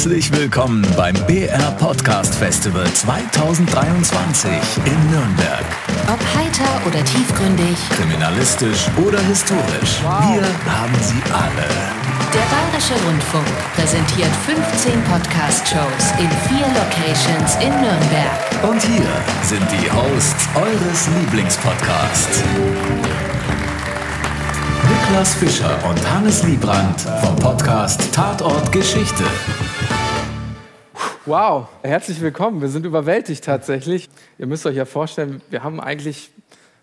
Herzlich willkommen beim BR Podcast Festival 2023 in Nürnberg. Ob heiter oder tiefgründig, Kriminalistisch oder historisch, wir haben sie alle. der Bayerische Rundfunk präsentiert 15 Podcast-Shows in vier Locations in Nürnberg. Und hier sind die Hosts eures Lieblingspodcasts. Niklas Fischer und Hannes Liebrandt vom Podcast Tatort Geschichte. Wow, herzlich willkommen. Wir sind überwältigt tatsächlich. Ihr müsst euch ja vorstellen, wir haben eigentlich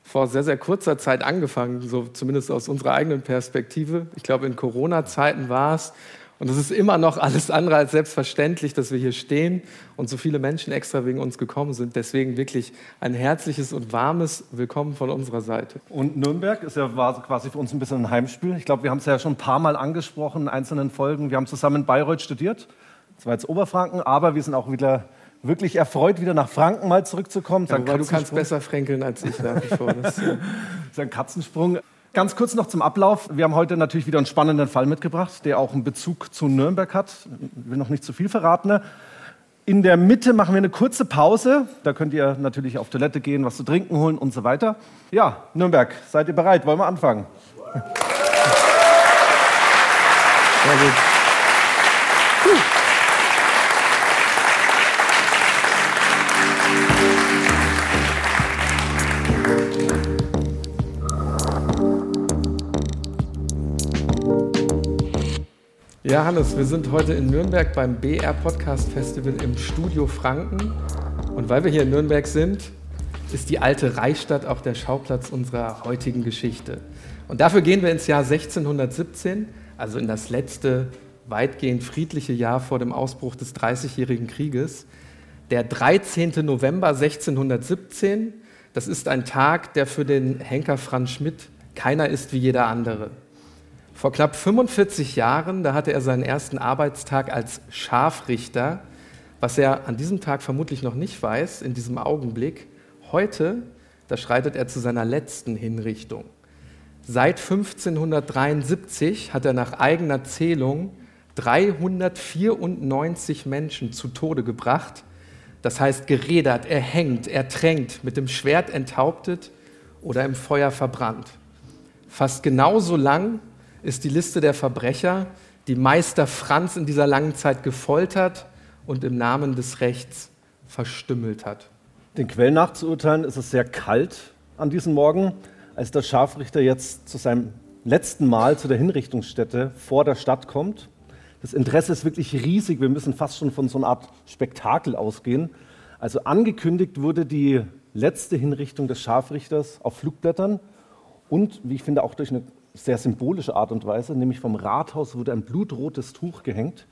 vor sehr, sehr kurzer Zeit angefangen, so zumindest aus unserer eigenen Perspektive. Ich glaube, in Corona-Zeiten war es. Und es ist immer noch alles andere als selbstverständlich, dass wir hier stehen und so viele Menschen extra wegen uns gekommen sind. Deswegen wirklich ein herzliches und warmes Willkommen von unserer Seite. Und Nürnberg ist ja quasi für uns ein bisschen ein Heimspiel. Ich glaube, wir haben es ja schon ein paar Mal angesprochen in einzelnen Folgen. Wir haben zusammen in Bayreuth studiert, das war jetzt Oberfranken, aber wir sind auch wieder wirklich erfreut, wieder nach Franken mal zurückzukommen. Ja, du kannst besser fränkeln als ich nach wie vor. Das, Das ist ein Katzensprung. Ganz kurz noch zum Ablauf. Wir haben heute natürlich wieder einen spannenden Fall mitgebracht, der auch einen Bezug zu Nürnberg hat. Ich will noch nicht zu viel verraten. In der Mitte machen wir eine kurze Pause. Da könnt ihr natürlich auf Toilette gehen, was zu trinken holen und so weiter. Ja, Nürnberg, seid ihr bereit? Wollen wir anfangen? sehr gut. Ja, Hannes, wir sind heute in Nürnberg beim BR Podcast Festival im Studio Franken. Und weil wir hier in Nürnberg sind, ist die alte Reichsstadt auch der Schauplatz unserer heutigen Geschichte. Und dafür gehen wir ins Jahr 1617, also in das letzte weitgehend friedliche Jahr vor dem Ausbruch des Dreißigjährigen Krieges. Der 13. November 1617, das ist ein Tag, der für den Henker Franz Schmidt keiner ist wie jeder andere. Vor knapp 45 Jahren, da hatte er seinen ersten Arbeitstag als Scharfrichter, was er an diesem Tag vermutlich noch nicht weiß, in diesem Augenblick. Heute, da schreitet er zu seiner letzten Hinrichtung. Seit 1573 hat er nach eigener Zählung 394 Menschen zu Tode gebracht. Das heißt gerädert, erhängt, ertränkt, mit dem Schwert enthauptet oder im Feuer verbrannt. Fast genauso lang ist die Liste der Verbrecher, die Meister Franz in dieser langen Zeit gefoltert und im Namen des Rechts verstümmelt hat. Den Quellen nach zu urteilen, ist es sehr kalt an diesem Morgen, als der Scharfrichter jetzt zu seinem letzten Mal zu der Hinrichtungsstätte vor der Stadt kommt. Das Interesse ist wirklich riesig. Wir müssen fast schon von so einer Art Spektakel ausgehen. Also angekündigt wurde die letzte Hinrichtung des Scharfrichters auf Flugblättern und, wie ich finde, auch durch eine sehr symbolische Art und Weise, nämlich vom Rathaus wurde ein blutrotes Tuch gehängt,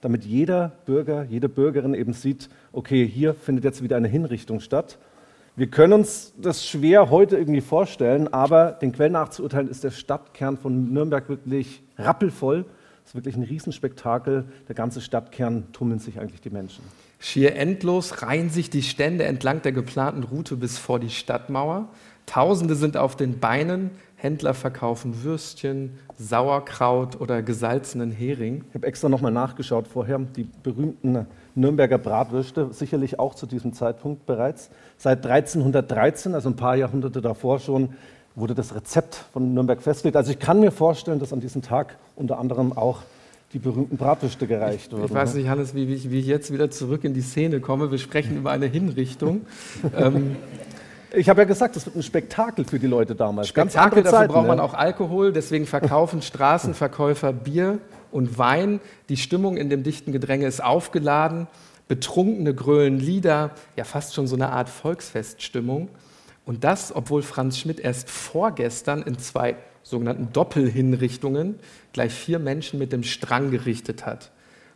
damit jeder Bürger, jede Bürgerin eben sieht, okay, hier findet jetzt wieder eine Hinrichtung statt. Wir können uns das schwer heute irgendwie vorstellen, aber den Quellen nachzuurteilen ist der Stadtkern von Nürnberg wirklich rappelvoll. Es ist wirklich ein Riesenspektakel. Der ganze Stadtkern tummeln sich eigentlich die Menschen. Schier endlos reihen sich die Stände entlang der geplanten Route bis vor die Stadtmauer. Tausende sind auf den Beinen, Händler verkaufen Würstchen, Sauerkraut oder gesalzenen Hering. Ich habe extra nochmal nachgeschaut vorher, die berühmten Nürnberger Bratwürste, sicherlich auch zu diesem Zeitpunkt bereits. Seit 1313, also ein paar Jahrhunderte davor schon, wurde das Rezept von Nürnberg festgelegt. Also ich kann mir vorstellen, dass an diesem Tag unter anderem auch die berühmten Bratwürste gereicht wurden. Ich weiß ne? nicht, Hannes, wie, wie, ich- wie ich jetzt wieder zurück in die Szene komme. Wir sprechen über eine Hinrichtung. ähm, Ich habe ja gesagt, das wird ein Spektakel für die Leute damals. Ganz Spektakel, dafür Zeiten, braucht man auch Alkohol, deswegen verkaufen Straßenverkäufer Bier und Wein. Die Stimmung in dem dichten Gedränge ist aufgeladen. Betrunkene grölen Lieder, ja fast schon so eine Art Volksfeststimmung. Und das, obwohl Franz Schmidt erst vorgestern in zwei sogenannten Doppelhinrichtungen gleich vier Menschen mit dem Strang gerichtet hat.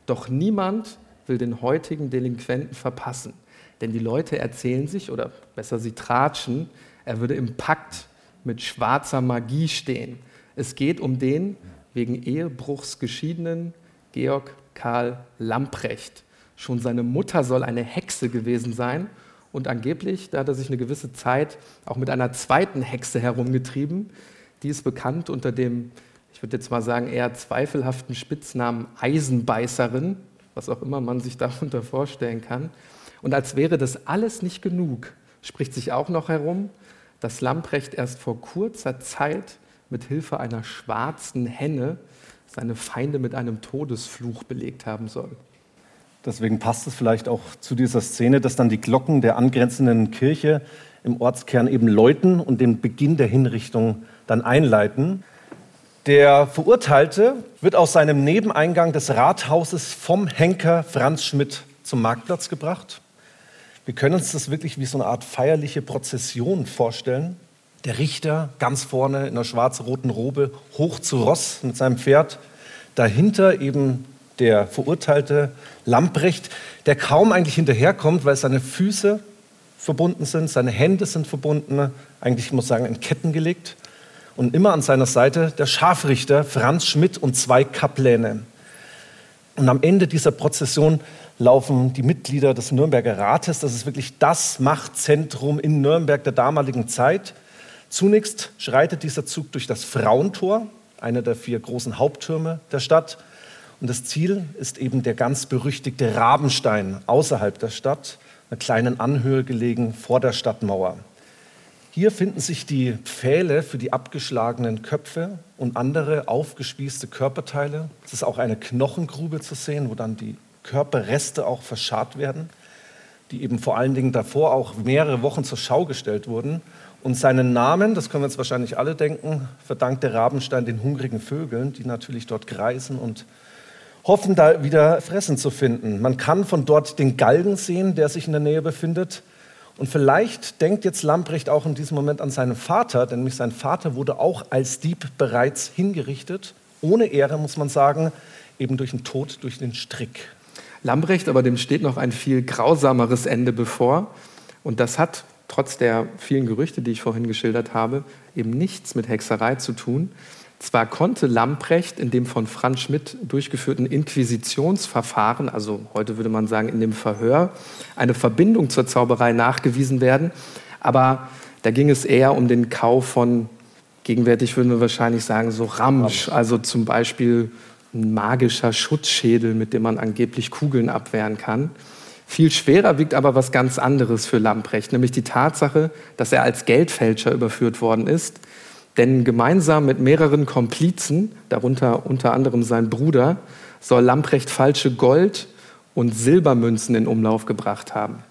Doch niemand will den heutigen Delinquenten verpassen. Denn die Leute erzählen sich, oder besser sie tratschen, er würde im Pakt mit schwarzer Magie stehen. Es geht um den wegen Ehebruchs geschiedenen Georg Karl Lamprecht. Schon seine Mutter soll eine Hexe gewesen sein und angeblich, da hat er sich eine gewisse Zeit auch mit einer zweiten Hexe herumgetrieben. Die ist bekannt unter dem, ich würde jetzt mal sagen, eher zweifelhaften Spitznamen Eisenbeißerin. was auch immer man sich darunter vorstellen kann. Und als wäre das alles nicht genug, spricht sich auch noch herum, dass Lamprecht erst vor kurzer Zeit mit Hilfe einer schwarzen Henne seine Feinde mit einem Todesfluch belegt haben soll. Deswegen passt es vielleicht auch zu dieser Szene, dass dann die Glocken der angrenzenden Kirche im Ortskern eben läuten und den Beginn der Hinrichtung dann einleiten. Der Verurteilte wird aus seinem Nebeneingang des Rathauses vom Henker Franz Schmidt zum Marktplatz gebracht. Wir können uns das wirklich wie so eine Art feierliche Prozession vorstellen. Der Richter ganz vorne in einer schwarz-roten Robe, hoch zu Ross mit seinem Pferd. Dahinter eben der Verurteilte Lamprecht, der kaum eigentlich hinterherkommt, weil seine Füße verbunden sind, seine Hände sind verbunden, eigentlich ich muss sagen in Ketten gelegt. Und immer an seiner Seite der Scharfrichter Franz Schmidt und zwei Kapläne. Und am Ende dieser Prozession laufen die Mitglieder des Nürnberger Rates, das ist wirklich das Machtzentrum in Nürnberg der damaligen Zeit. Zunächst schreitet dieser Zug durch das Frauentor, einer der vier großen Haupttürme der Stadt. Und das Ziel ist eben der ganz berüchtigte Rabenstein außerhalb der Stadt, einer kleinen Anhöhe gelegen vor der Stadtmauer. Hier finden sich die Pfähle für die abgeschlagenen Köpfe und andere aufgespießte Körperteile. Es ist auch eine Knochengrube zu sehen, wo dann die Körperreste auch verscharrt werden, die eben vor allen Dingen davor auch mehrere Wochen zur Schau gestellt wurden. Und seinen Namen, das können wir jetzt wahrscheinlich alle denken, verdankt der Rabenstein den hungrigen Vögeln, die natürlich dort kreisen und hoffen, da wieder Fressen zu finden. Man kann von dort den Galgen sehen, der sich in der Nähe befindet. Und vielleicht denkt jetzt Lamprecht auch in diesem Moment an seinen Vater, denn nämlich sein Vater wurde auch als Dieb bereits hingerichtet. Ohne Ehre, muss man sagen, eben durch den Tod, durch den Strick. Lamprecht, aber dem steht noch ein viel grausameres Ende bevor. Und das hat, trotz der vielen Gerüchte, die ich vorhin geschildert habe, eben nichts mit Hexerei zu tun. Zwar konnte Lamprecht in dem von Franz Schmidt durchgeführten Inquisitionsverfahren, also heute würde man sagen in dem Verhör, eine Verbindung zur Zauberei nachgewiesen werden, aber da ging es eher um den Kauf von, gegenwärtig würden wir wahrscheinlich sagen, so Ramsch, also zum Beispiel ein magischer Schutzschädel, mit dem man angeblich Kugeln abwehren kann. Viel schwerer wiegt aber was ganz anderes für Lamprecht, nämlich die Tatsache, dass er als Geldfälscher überführt worden ist denn gemeinsam mit mehreren Komplizen, darunter unter anderem sein Bruder, soll Lamprecht falsche Gold- und Silbermünzen in Umlauf gebracht haben.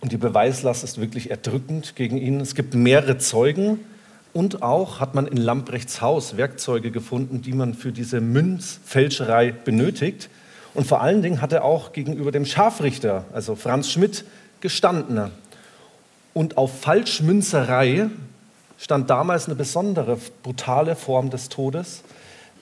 Und die Beweislast ist wirklich erdrückend gegen ihn. Es gibt mehrere Zeugen und auch hat man in Lamprechts Haus Werkzeuge gefunden, die man für diese Münzfälscherei benötigt. Und vor allen Dingen hat er auch gegenüber dem Scharfrichter, also Franz Schmidt, gestanden. Und auf Falschmünzerei stand damals eine besondere, brutale Form des Todes.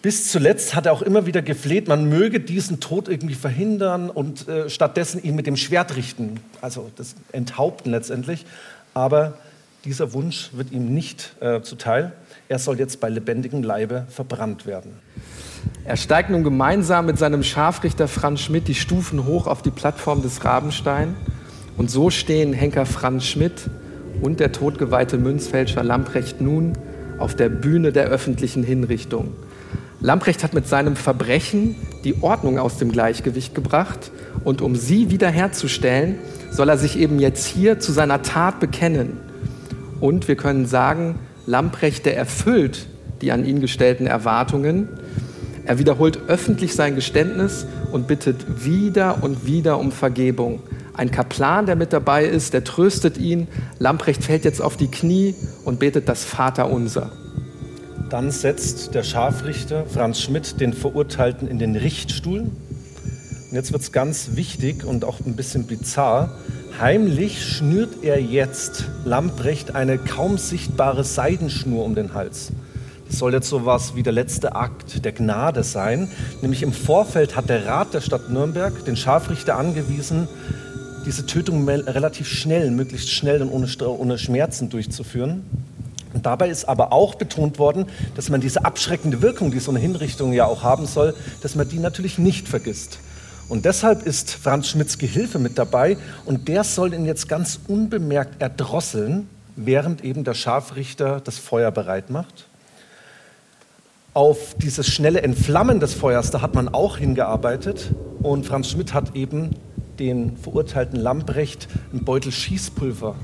Bis zuletzt hat er auch immer wieder gefleht, man möge diesen Tod irgendwie verhindern und äh, stattdessen ihn mit dem Schwert richten, also das Enthaupten letztendlich. Aber dieser Wunsch wird ihm nicht äh, zuteil. Er soll jetzt bei lebendigem Leibe verbrannt werden. Er steigt nun gemeinsam mit seinem Scharfrichter Franz Schmidt die Stufen hoch auf die Plattform des Rabenstein. Und so stehen Henker Franz Schmidt und der todgeweihte Münzfälscher Lamprecht nun auf der Bühne der öffentlichen Hinrichtung. Lamprecht hat mit seinem Verbrechen die Ordnung aus dem Gleichgewicht gebracht und um sie wiederherzustellen, soll er sich eben jetzt hier zu seiner Tat bekennen. Und wir können sagen, Lamprecht, der erfüllt die an ihn gestellten Erwartungen. Er wiederholt öffentlich sein Geständnis und bittet wieder und wieder um Vergebung. Ein Kaplan, der mit dabei ist, der tröstet ihn. Lamprecht fällt jetzt auf die Knie und betet das Vaterunser. Dann setzt der Scharfrichter Franz Schmidt den Verurteilten in den Richtstuhl. Und jetzt wird es ganz wichtig und auch ein bisschen bizarr. Heimlich schnürt er jetzt Lamprecht eine kaum sichtbare Seidenschnur um den Hals. Das soll jetzt so was wie der letzte Akt der Gnade sein. Nämlich im Vorfeld hat der Rat der Stadt Nürnberg den Scharfrichter angewiesen, diese Tötung relativ schnell, möglichst schnell und ohne, ohne Schmerzen durchzuführen. Und dabei ist aber auch betont worden, dass man diese abschreckende Wirkung, die so eine Hinrichtung ja auch haben soll, dass man die natürlich nicht vergisst. Und deshalb ist Franz Schmidts Gehilfe mit dabei und der soll ihn jetzt ganz unbemerkt erdrosseln, während eben der Scharfrichter das Feuer bereit macht. Auf dieses schnelle Entflammen des Feuers, da hat man auch hingearbeitet. und Franz Schmidt hat eben den verurteilten Lamprecht einen Beutel Schießpulver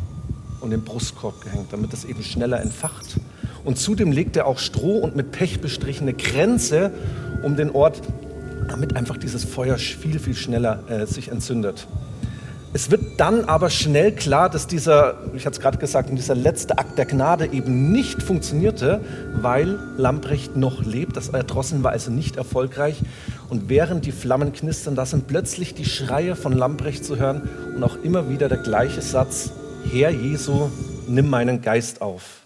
und den Brustkorb gehängt, damit es eben schneller entfacht. Und zudem legt er auch Stroh und mit Pech bestrichene Grenze um den Ort, damit einfach dieses Feuer viel, viel schneller äh, sich entzündet. Es wird dann aber schnell klar, dass dieser, ich hatte es gerade gesagt, dieser letzte Akt der Gnade eben nicht funktionierte, weil Lamprecht noch lebt. Das Erdrosseln war also nicht erfolgreich. Und während die Flammen knistern, da sind plötzlich die Schreie von Lamprecht zu hören und auch immer wieder der gleiche Satz, Herr Jesu, nimm meinen Geist auf.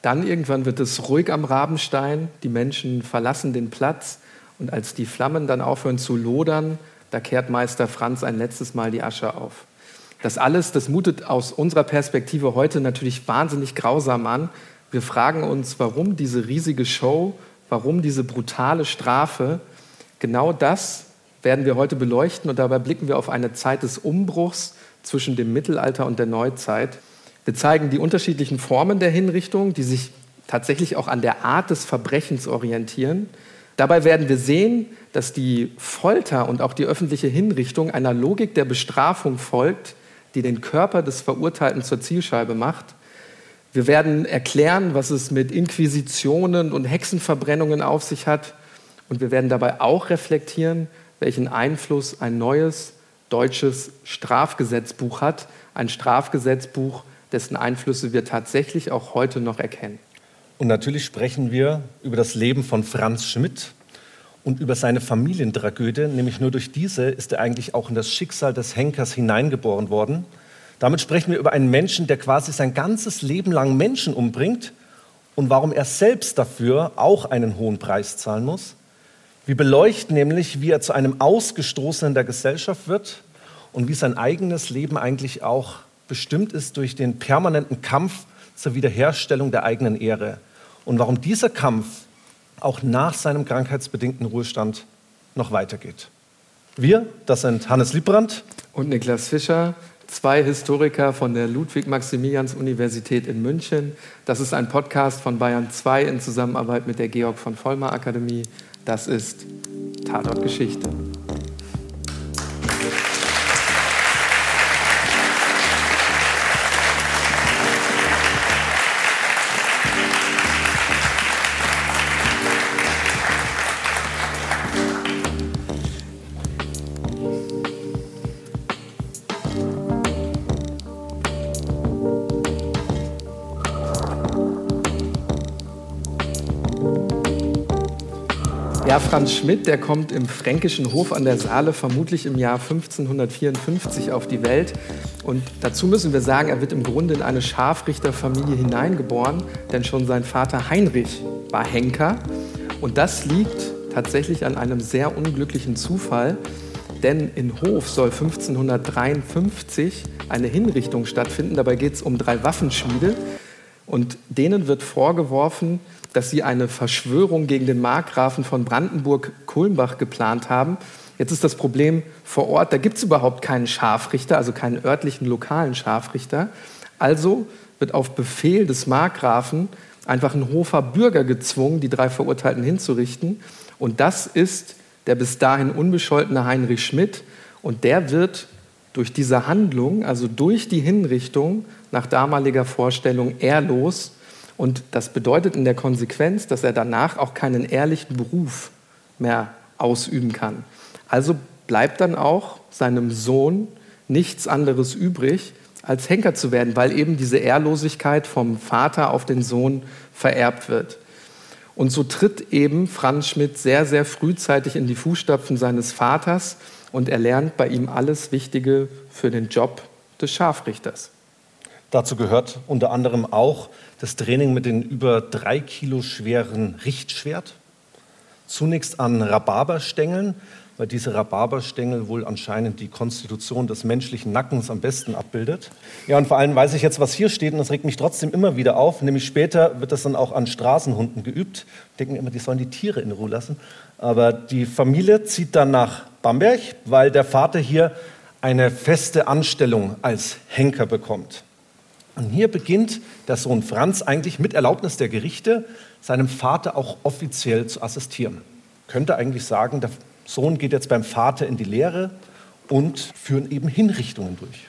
Dann irgendwann wird es ruhig am Rabenstein, die Menschen verlassen den Platz und als die Flammen dann aufhören zu lodern, da kehrt Meister Franz ein letztes Mal die Asche auf. Das alles, das mutet aus unserer Perspektive heute natürlich wahnsinnig grausam an. Wir fragen uns, warum diese riesige Show, warum diese brutale Strafe. Genau das werden wir heute beleuchten und dabei blicken wir auf eine Zeit des Umbruchs zwischen dem Mittelalter und der Neuzeit. Wir zeigen die unterschiedlichen Formen der Hinrichtung, die sich tatsächlich auch an der Art des Verbrechens orientieren. Dabei werden wir sehen, dass die Folter und auch die öffentliche Hinrichtung einer Logik der Bestrafung folgt, die den Körper des Verurteilten zur Zielscheibe macht. Wir werden erklären, was es mit Inquisitionen und Hexenverbrennungen auf sich hat. Und wir werden dabei auch reflektieren, welchen Einfluss ein neues deutsches Strafgesetzbuch hat. Ein Strafgesetzbuch, dessen Einflüsse wir tatsächlich auch heute noch erkennen. Und natürlich sprechen wir über das Leben von Franz Schmidt und über seine Familientragödie. Nämlich nur durch diese ist er eigentlich auch in das Schicksal des Henkers hineingeboren worden. Damit sprechen wir über einen Menschen, der quasi sein ganzes Leben lang Menschen umbringt und warum er selbst dafür auch einen hohen Preis zahlen muss. Wir beleuchten nämlich, wie er zu einem Ausgestoßenen der Gesellschaft wird und wie sein eigenes Leben eigentlich auch bestimmt ist durch den permanenten Kampf zur Wiederherstellung der eigenen Ehre und warum dieser Kampf auch nach seinem krankheitsbedingten Ruhestand noch weitergeht. Wir, das sind Hannes Liebrandt und Niklas Fischer, zwei Historiker von der Ludwig-Maximilians-Universität in München. Das ist ein Podcast von Bayern 2 in Zusammenarbeit mit der Georg von Vollmer Akademie. Das ist Tatort Geschichte. Franz Schmidt, der kommt im fränkischen Hof an der Saale vermutlich im Jahr 1554 auf die Welt. Und dazu müssen wir sagen, er wird im Grunde in eine Scharfrichterfamilie hineingeboren, denn schon sein Vater Heinrich war Henker. Und das liegt tatsächlich an einem sehr unglücklichen Zufall, denn in Hof soll 1553 eine Hinrichtung stattfinden. Dabei geht es um drei Waffenschmiede. Und denen wird vorgeworfen, dass sie eine Verschwörung gegen den Markgrafen von Brandenburg-Kulmbach geplant haben. Jetzt ist das Problem vor Ort, da gibt es überhaupt keinen Scharfrichter, also keinen örtlichen lokalen Scharfrichter. Also wird auf Befehl des Markgrafen einfach ein Hofer Bürger gezwungen, die drei Verurteilten hinzurichten. Und das ist der bis dahin unbescholtene Heinrich Schmidt. Und der wird durch diese Handlung, also durch die Hinrichtung nach damaliger Vorstellung ehrlos und das bedeutet in der Konsequenz, dass er danach auch keinen ehrlichen Beruf mehr ausüben kann. Also bleibt dann auch seinem Sohn nichts anderes übrig, als Henker zu werden, weil eben diese Ehrlosigkeit vom Vater auf den Sohn vererbt wird. Und so tritt eben Franz Schmidt sehr, sehr frühzeitig in die Fußstapfen seines Vaters und er lernt bei ihm alles Wichtige für den Job des Scharfrichters. Dazu gehört unter anderem auch das Training mit dem über drei Kilo schweren Richtschwert. Zunächst an Rhabarberstängeln, weil diese Rhabarberstängel wohl anscheinend die Konstitution des menschlichen Nackens am besten abbildet. Ja, und vor allem weiß ich jetzt, was hier steht, und das regt mich trotzdem immer wieder auf. Nämlich später wird das dann auch an Straßenhunden geübt. Denken immer, die sollen die Tiere in Ruhe lassen. Aber die Familie zieht dann nach Bamberg, weil der Vater hier eine feste Anstellung als Henker bekommt. Und hier beginnt der Sohn Franz eigentlich mit Erlaubnis der Gerichte seinem Vater auch offiziell zu assistieren. könnte eigentlich sagen, der Sohn geht jetzt beim Vater in die Lehre und führen eben Hinrichtungen durch.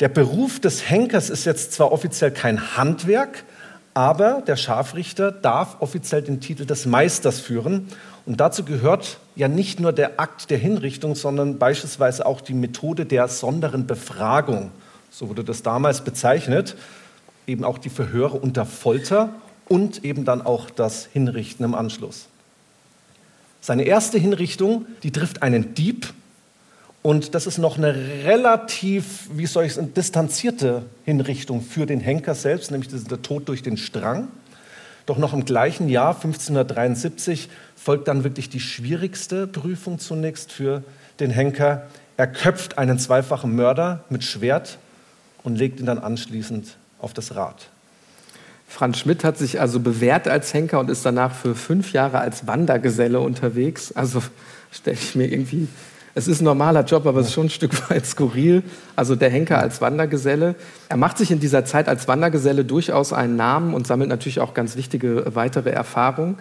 Der Beruf des Henkers ist jetzt zwar offiziell kein Handwerk, aber der Scharfrichter darf offiziell den Titel des Meisters führen. Und dazu gehört ja nicht nur der Akt der Hinrichtung, sondern beispielsweise auch die Methode der sonderen Befragung. So wurde das damals bezeichnet. Eben auch die Verhöre unter Folter und eben dann auch das Hinrichten im Anschluss. Seine erste Hinrichtung, die trifft einen Dieb, und das ist noch eine relativ, wie soll ich sagen, distanzierte Hinrichtung für den Henker selbst, nämlich der Tod durch den Strang. Doch noch im gleichen Jahr, 1573, folgt dann wirklich die schwierigste Prüfung zunächst für den Henker. Er köpft einen zweifachen Mörder mit Schwert und legt ihn dann anschließend auf das Rad. Franz Schmidt hat sich also bewährt als Henker und ist danach für fünf Jahre als Wandergeselle unterwegs. Also stelle ich mir irgendwie es ist ein normaler Job, aber es ist schon ein Stück weit skurril. Also der Henker als Wandergeselle. Er macht sich in dieser Zeit als Wandergeselle durchaus einen Namen und sammelt natürlich auch ganz wichtige weitere Erfahrungen.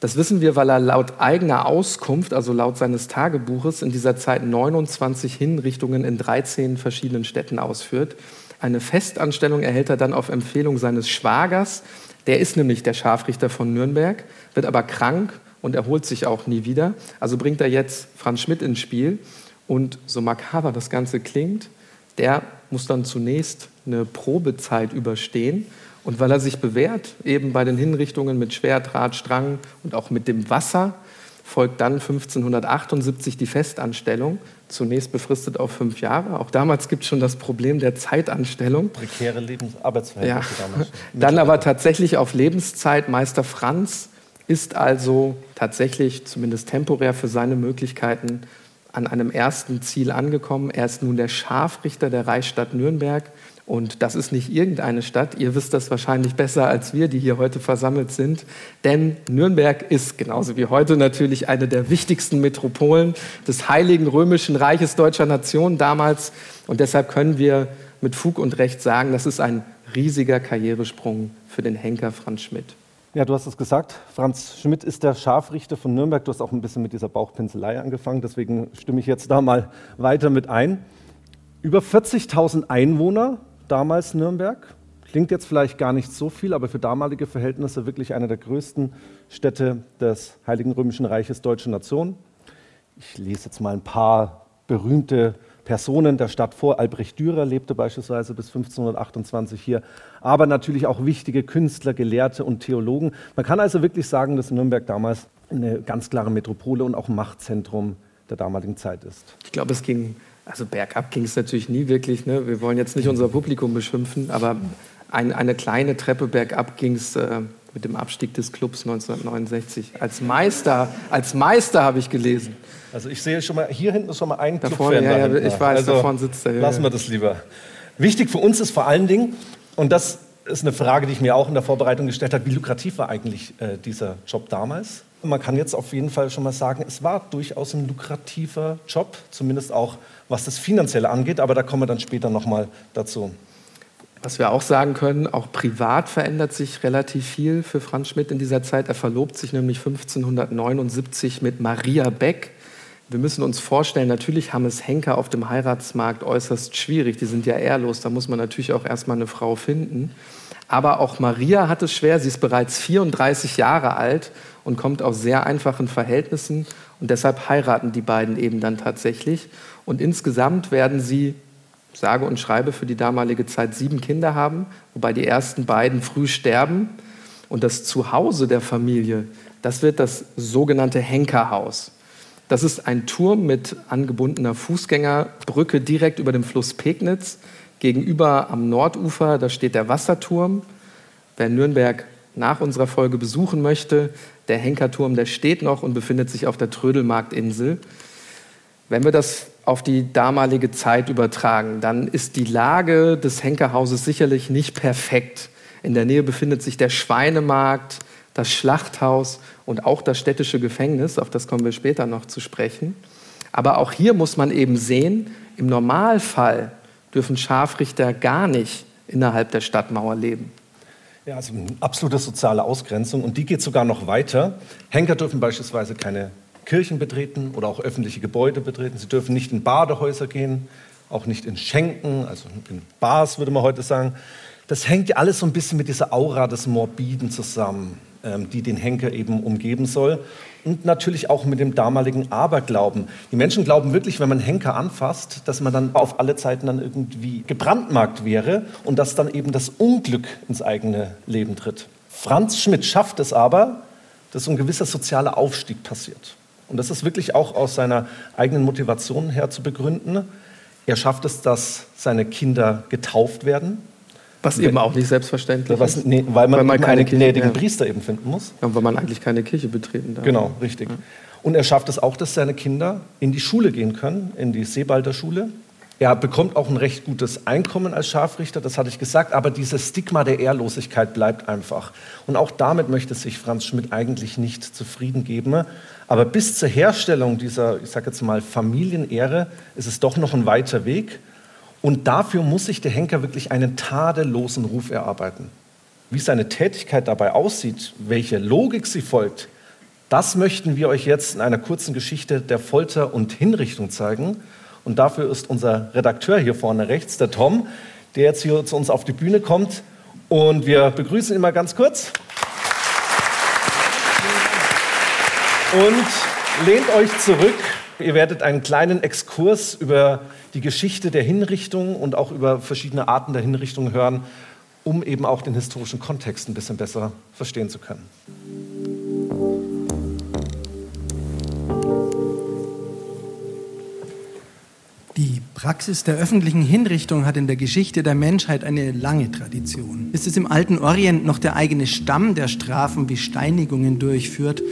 Das wissen wir, weil er laut eigener Auskunft, also laut seines Tagebuches, in dieser Zeit 29 Hinrichtungen in 13 verschiedenen Städten ausführt. Eine Festanstellung erhält er dann auf Empfehlung seines Schwagers. Der ist nämlich der Scharfrichter von Nürnberg, wird aber krank und erholt sich auch nie wieder. Also bringt er jetzt Franz Schmidt ins Spiel und so makaber das Ganze klingt, der muss dann zunächst eine Probezeit überstehen und weil er sich bewährt, eben bei den Hinrichtungen mit Schwert, Rad, Strang und auch mit dem Wasser, folgt dann 1578 die Festanstellung, zunächst befristet auf fünf Jahre. Auch damals gibt es schon das Problem der Zeitanstellung. Prekäre Lebensarbeitsverhältnisse ja. damals. Dann aber tatsächlich auf Lebenszeit. Meister Franz ist also tatsächlich, zumindest temporär für seine Möglichkeiten, an einem ersten Ziel angekommen. Er ist nun der Scharfrichter der Reichsstadt Nürnberg. Und das ist nicht irgendeine Stadt. Ihr wisst das wahrscheinlich besser als wir, die hier heute versammelt sind. Denn Nürnberg ist genauso wie heute natürlich eine der wichtigsten Metropolen des Heiligen Römischen Reiches deutscher Nation damals. Und deshalb können wir mit Fug und Recht sagen, das ist ein riesiger Karrieresprung für den Henker Franz Schmidt. Ja, du hast es gesagt. Franz Schmidt ist der Scharfrichter von Nürnberg. Du hast auch ein bisschen mit dieser Bauchpinselei angefangen, deswegen stimme ich jetzt da mal weiter mit ein. Über 40.000 Einwohner damals Nürnberg. Klingt jetzt vielleicht gar nicht so viel, aber für damalige Verhältnisse wirklich eine der größten Städte des Heiligen Römischen Reiches Deutsche Nation. Ich lese jetzt mal ein paar berühmte Personen der Stadt vor. Albrecht Dürer lebte beispielsweise bis 1528 hier, aber natürlich auch wichtige Künstler, Gelehrte und Theologen. Man kann also wirklich sagen, dass Nürnberg damals eine ganz klare Metropole und auch Machtzentrum der damaligen Zeit ist. Ich glaube, es ging, also bergab ging es natürlich nie wirklich. Ne? Wir wollen jetzt nicht unser Publikum beschimpfen, aber ein, eine kleine Treppe bergab ging es äh, mit dem Abstieg des Clubs 1969. Als Meister, als Meister habe ich gelesen. Also ich sehe schon mal, hier hinten ist schon mal ein da vorne, ja, ja, ich weiß, also da vorne sitzt er. Ja, lassen wir das lieber. Wichtig für uns ist vor allen Dingen, und das ist eine Frage, die ich mir auch in der Vorbereitung gestellt habe, wie lukrativ war eigentlich äh, dieser Job damals? Man kann jetzt auf jeden Fall schon mal sagen, es war durchaus ein lukrativer Job, zumindest auch was das Finanzielle angeht, aber da kommen wir dann später nochmal dazu. Was wir auch sagen können, auch privat verändert sich relativ viel für Franz Schmidt in dieser Zeit. Er verlobt sich nämlich 1579 mit Maria Beck, wir müssen uns vorstellen, natürlich haben es Henker auf dem Heiratsmarkt äußerst schwierig. Die sind ja ehrlos, da muss man natürlich auch erstmal eine Frau finden. Aber auch Maria hat es schwer. Sie ist bereits 34 Jahre alt und kommt aus sehr einfachen Verhältnissen. Und deshalb heiraten die beiden eben dann tatsächlich. Und insgesamt werden sie, sage und schreibe, für die damalige Zeit sieben Kinder haben, wobei die ersten beiden früh sterben. Und das Zuhause der Familie, das wird das sogenannte Henkerhaus. Das ist ein Turm mit angebundener Fußgängerbrücke direkt über dem Fluss Pegnitz. Gegenüber am Nordufer, da steht der Wasserturm. Wer Nürnberg nach unserer Folge besuchen möchte, der Henkerturm, der steht noch und befindet sich auf der Trödelmarktinsel. Wenn wir das auf die damalige Zeit übertragen, dann ist die Lage des Henkerhauses sicherlich nicht perfekt. In der Nähe befindet sich der Schweinemarkt, das Schlachthaus und auch das städtische Gefängnis, auf das kommen wir später noch zu sprechen. Aber auch hier muss man eben sehen, im Normalfall dürfen Scharfrichter gar nicht innerhalb der Stadtmauer leben. Ja, also eine absolute soziale Ausgrenzung und die geht sogar noch weiter. Henker dürfen beispielsweise keine Kirchen betreten oder auch öffentliche Gebäude betreten. Sie dürfen nicht in Badehäuser gehen, auch nicht in Schenken, also in Bars würde man heute sagen. Das hängt ja alles so ein bisschen mit dieser Aura des Morbiden zusammen, die den Henker eben umgeben soll. Und natürlich auch mit dem damaligen Aberglauben. Die Menschen glauben wirklich, wenn man Henker anfasst, dass man dann auf alle Zeiten dann irgendwie gebrandmarkt wäre und dass dann eben das Unglück ins eigene Leben tritt. Franz Schmidt schafft es aber, dass so ein gewisser sozialer Aufstieg passiert. Und das ist wirklich auch aus seiner eigenen Motivation her zu begründen. Er schafft es, dass seine Kinder getauft werden. Was eben auch nicht selbstverständlich was, ist. Nee, weil man, weil man keine einen Kirche, gnädigen ja. Priester eben finden muss. Ja, weil man eigentlich keine Kirche betreten darf. Genau, richtig. Und er schafft es auch, dass seine Kinder in die Schule gehen können, in die Seebalder Schule. Er bekommt auch ein recht gutes Einkommen als Scharfrichter, das hatte ich gesagt, aber dieses Stigma der Ehrlosigkeit bleibt einfach. Und auch damit möchte sich Franz Schmidt eigentlich nicht zufrieden geben. Aber bis zur Herstellung dieser, ich sage jetzt mal, Familienehre ist es doch noch ein weiter Weg. Und dafür muss sich der Henker wirklich einen tadellosen Ruf erarbeiten. Wie seine Tätigkeit dabei aussieht, welche Logik sie folgt, das möchten wir euch jetzt in einer kurzen Geschichte der Folter und Hinrichtung zeigen. Und dafür ist unser Redakteur hier vorne rechts, der Tom, der jetzt hier zu uns auf die Bühne kommt. Und wir begrüßen ihn mal ganz kurz. Und lehnt euch zurück. Ihr werdet einen kleinen Exkurs über die Geschichte der Hinrichtung und auch über verschiedene Arten der Hinrichtung hören, um eben auch den historischen Kontext ein bisschen besser verstehen zu können. Die Praxis der öffentlichen Hinrichtung hat in der Geschichte der Menschheit eine lange Tradition. Ist es im alten Orient noch der eigene Stamm, der Strafen wie Steinigungen durchführt,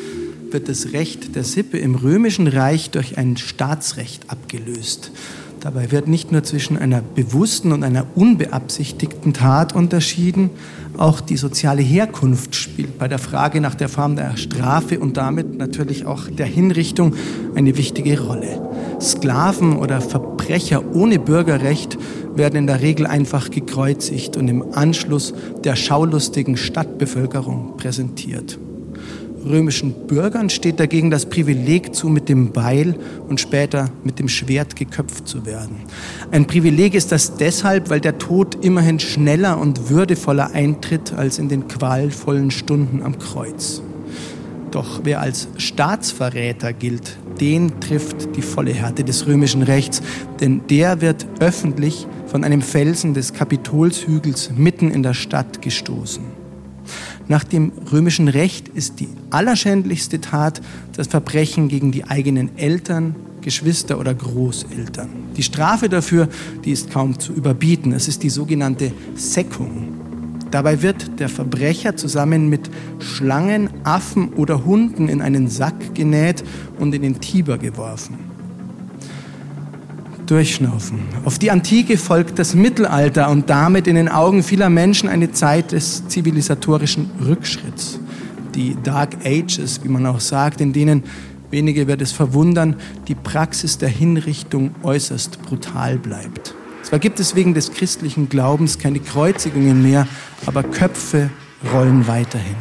wird das Recht der Sippe im römischen Reich durch ein Staatsrecht abgelöst. Dabei wird nicht nur zwischen einer bewussten und einer unbeabsichtigten Tat unterschieden, auch die soziale Herkunft spielt bei der Frage nach der Form der Strafe und damit natürlich auch der Hinrichtung eine wichtige Rolle. Sklaven oder Verbrecher ohne Bürgerrecht werden in der Regel einfach gekreuzigt und im Anschluss der schaulustigen Stadtbevölkerung präsentiert. Römischen Bürgern steht dagegen das Privileg zu, mit dem Beil und später mit dem Schwert geköpft zu werden. Ein Privileg ist das deshalb, weil der Tod immerhin schneller und würdevoller eintritt als in den qualvollen Stunden am Kreuz. Doch wer als Staatsverräter gilt, den trifft die volle Härte des römischen Rechts, denn der wird öffentlich von einem Felsen des Kapitolshügels mitten in der Stadt gestoßen. Nach dem römischen Recht ist die allerschändlichste Tat das Verbrechen gegen die eigenen Eltern, Geschwister oder Großeltern. Die Strafe dafür, die ist kaum zu überbieten. Es ist die sogenannte Säckung. Dabei wird der Verbrecher zusammen mit Schlangen, Affen oder Hunden in einen Sack genäht und in den Tiber geworfen. Durchschnaufen. Auf die Antike folgt das Mittelalter und damit in den Augen vieler Menschen eine Zeit des zivilisatorischen Rückschritts. Die Dark Ages, wie man auch sagt, in denen, wenige wird es verwundern, die Praxis der Hinrichtung äußerst brutal bleibt. Zwar gibt es wegen des christlichen Glaubens keine Kreuzigungen mehr, aber Köpfe rollen weiterhin.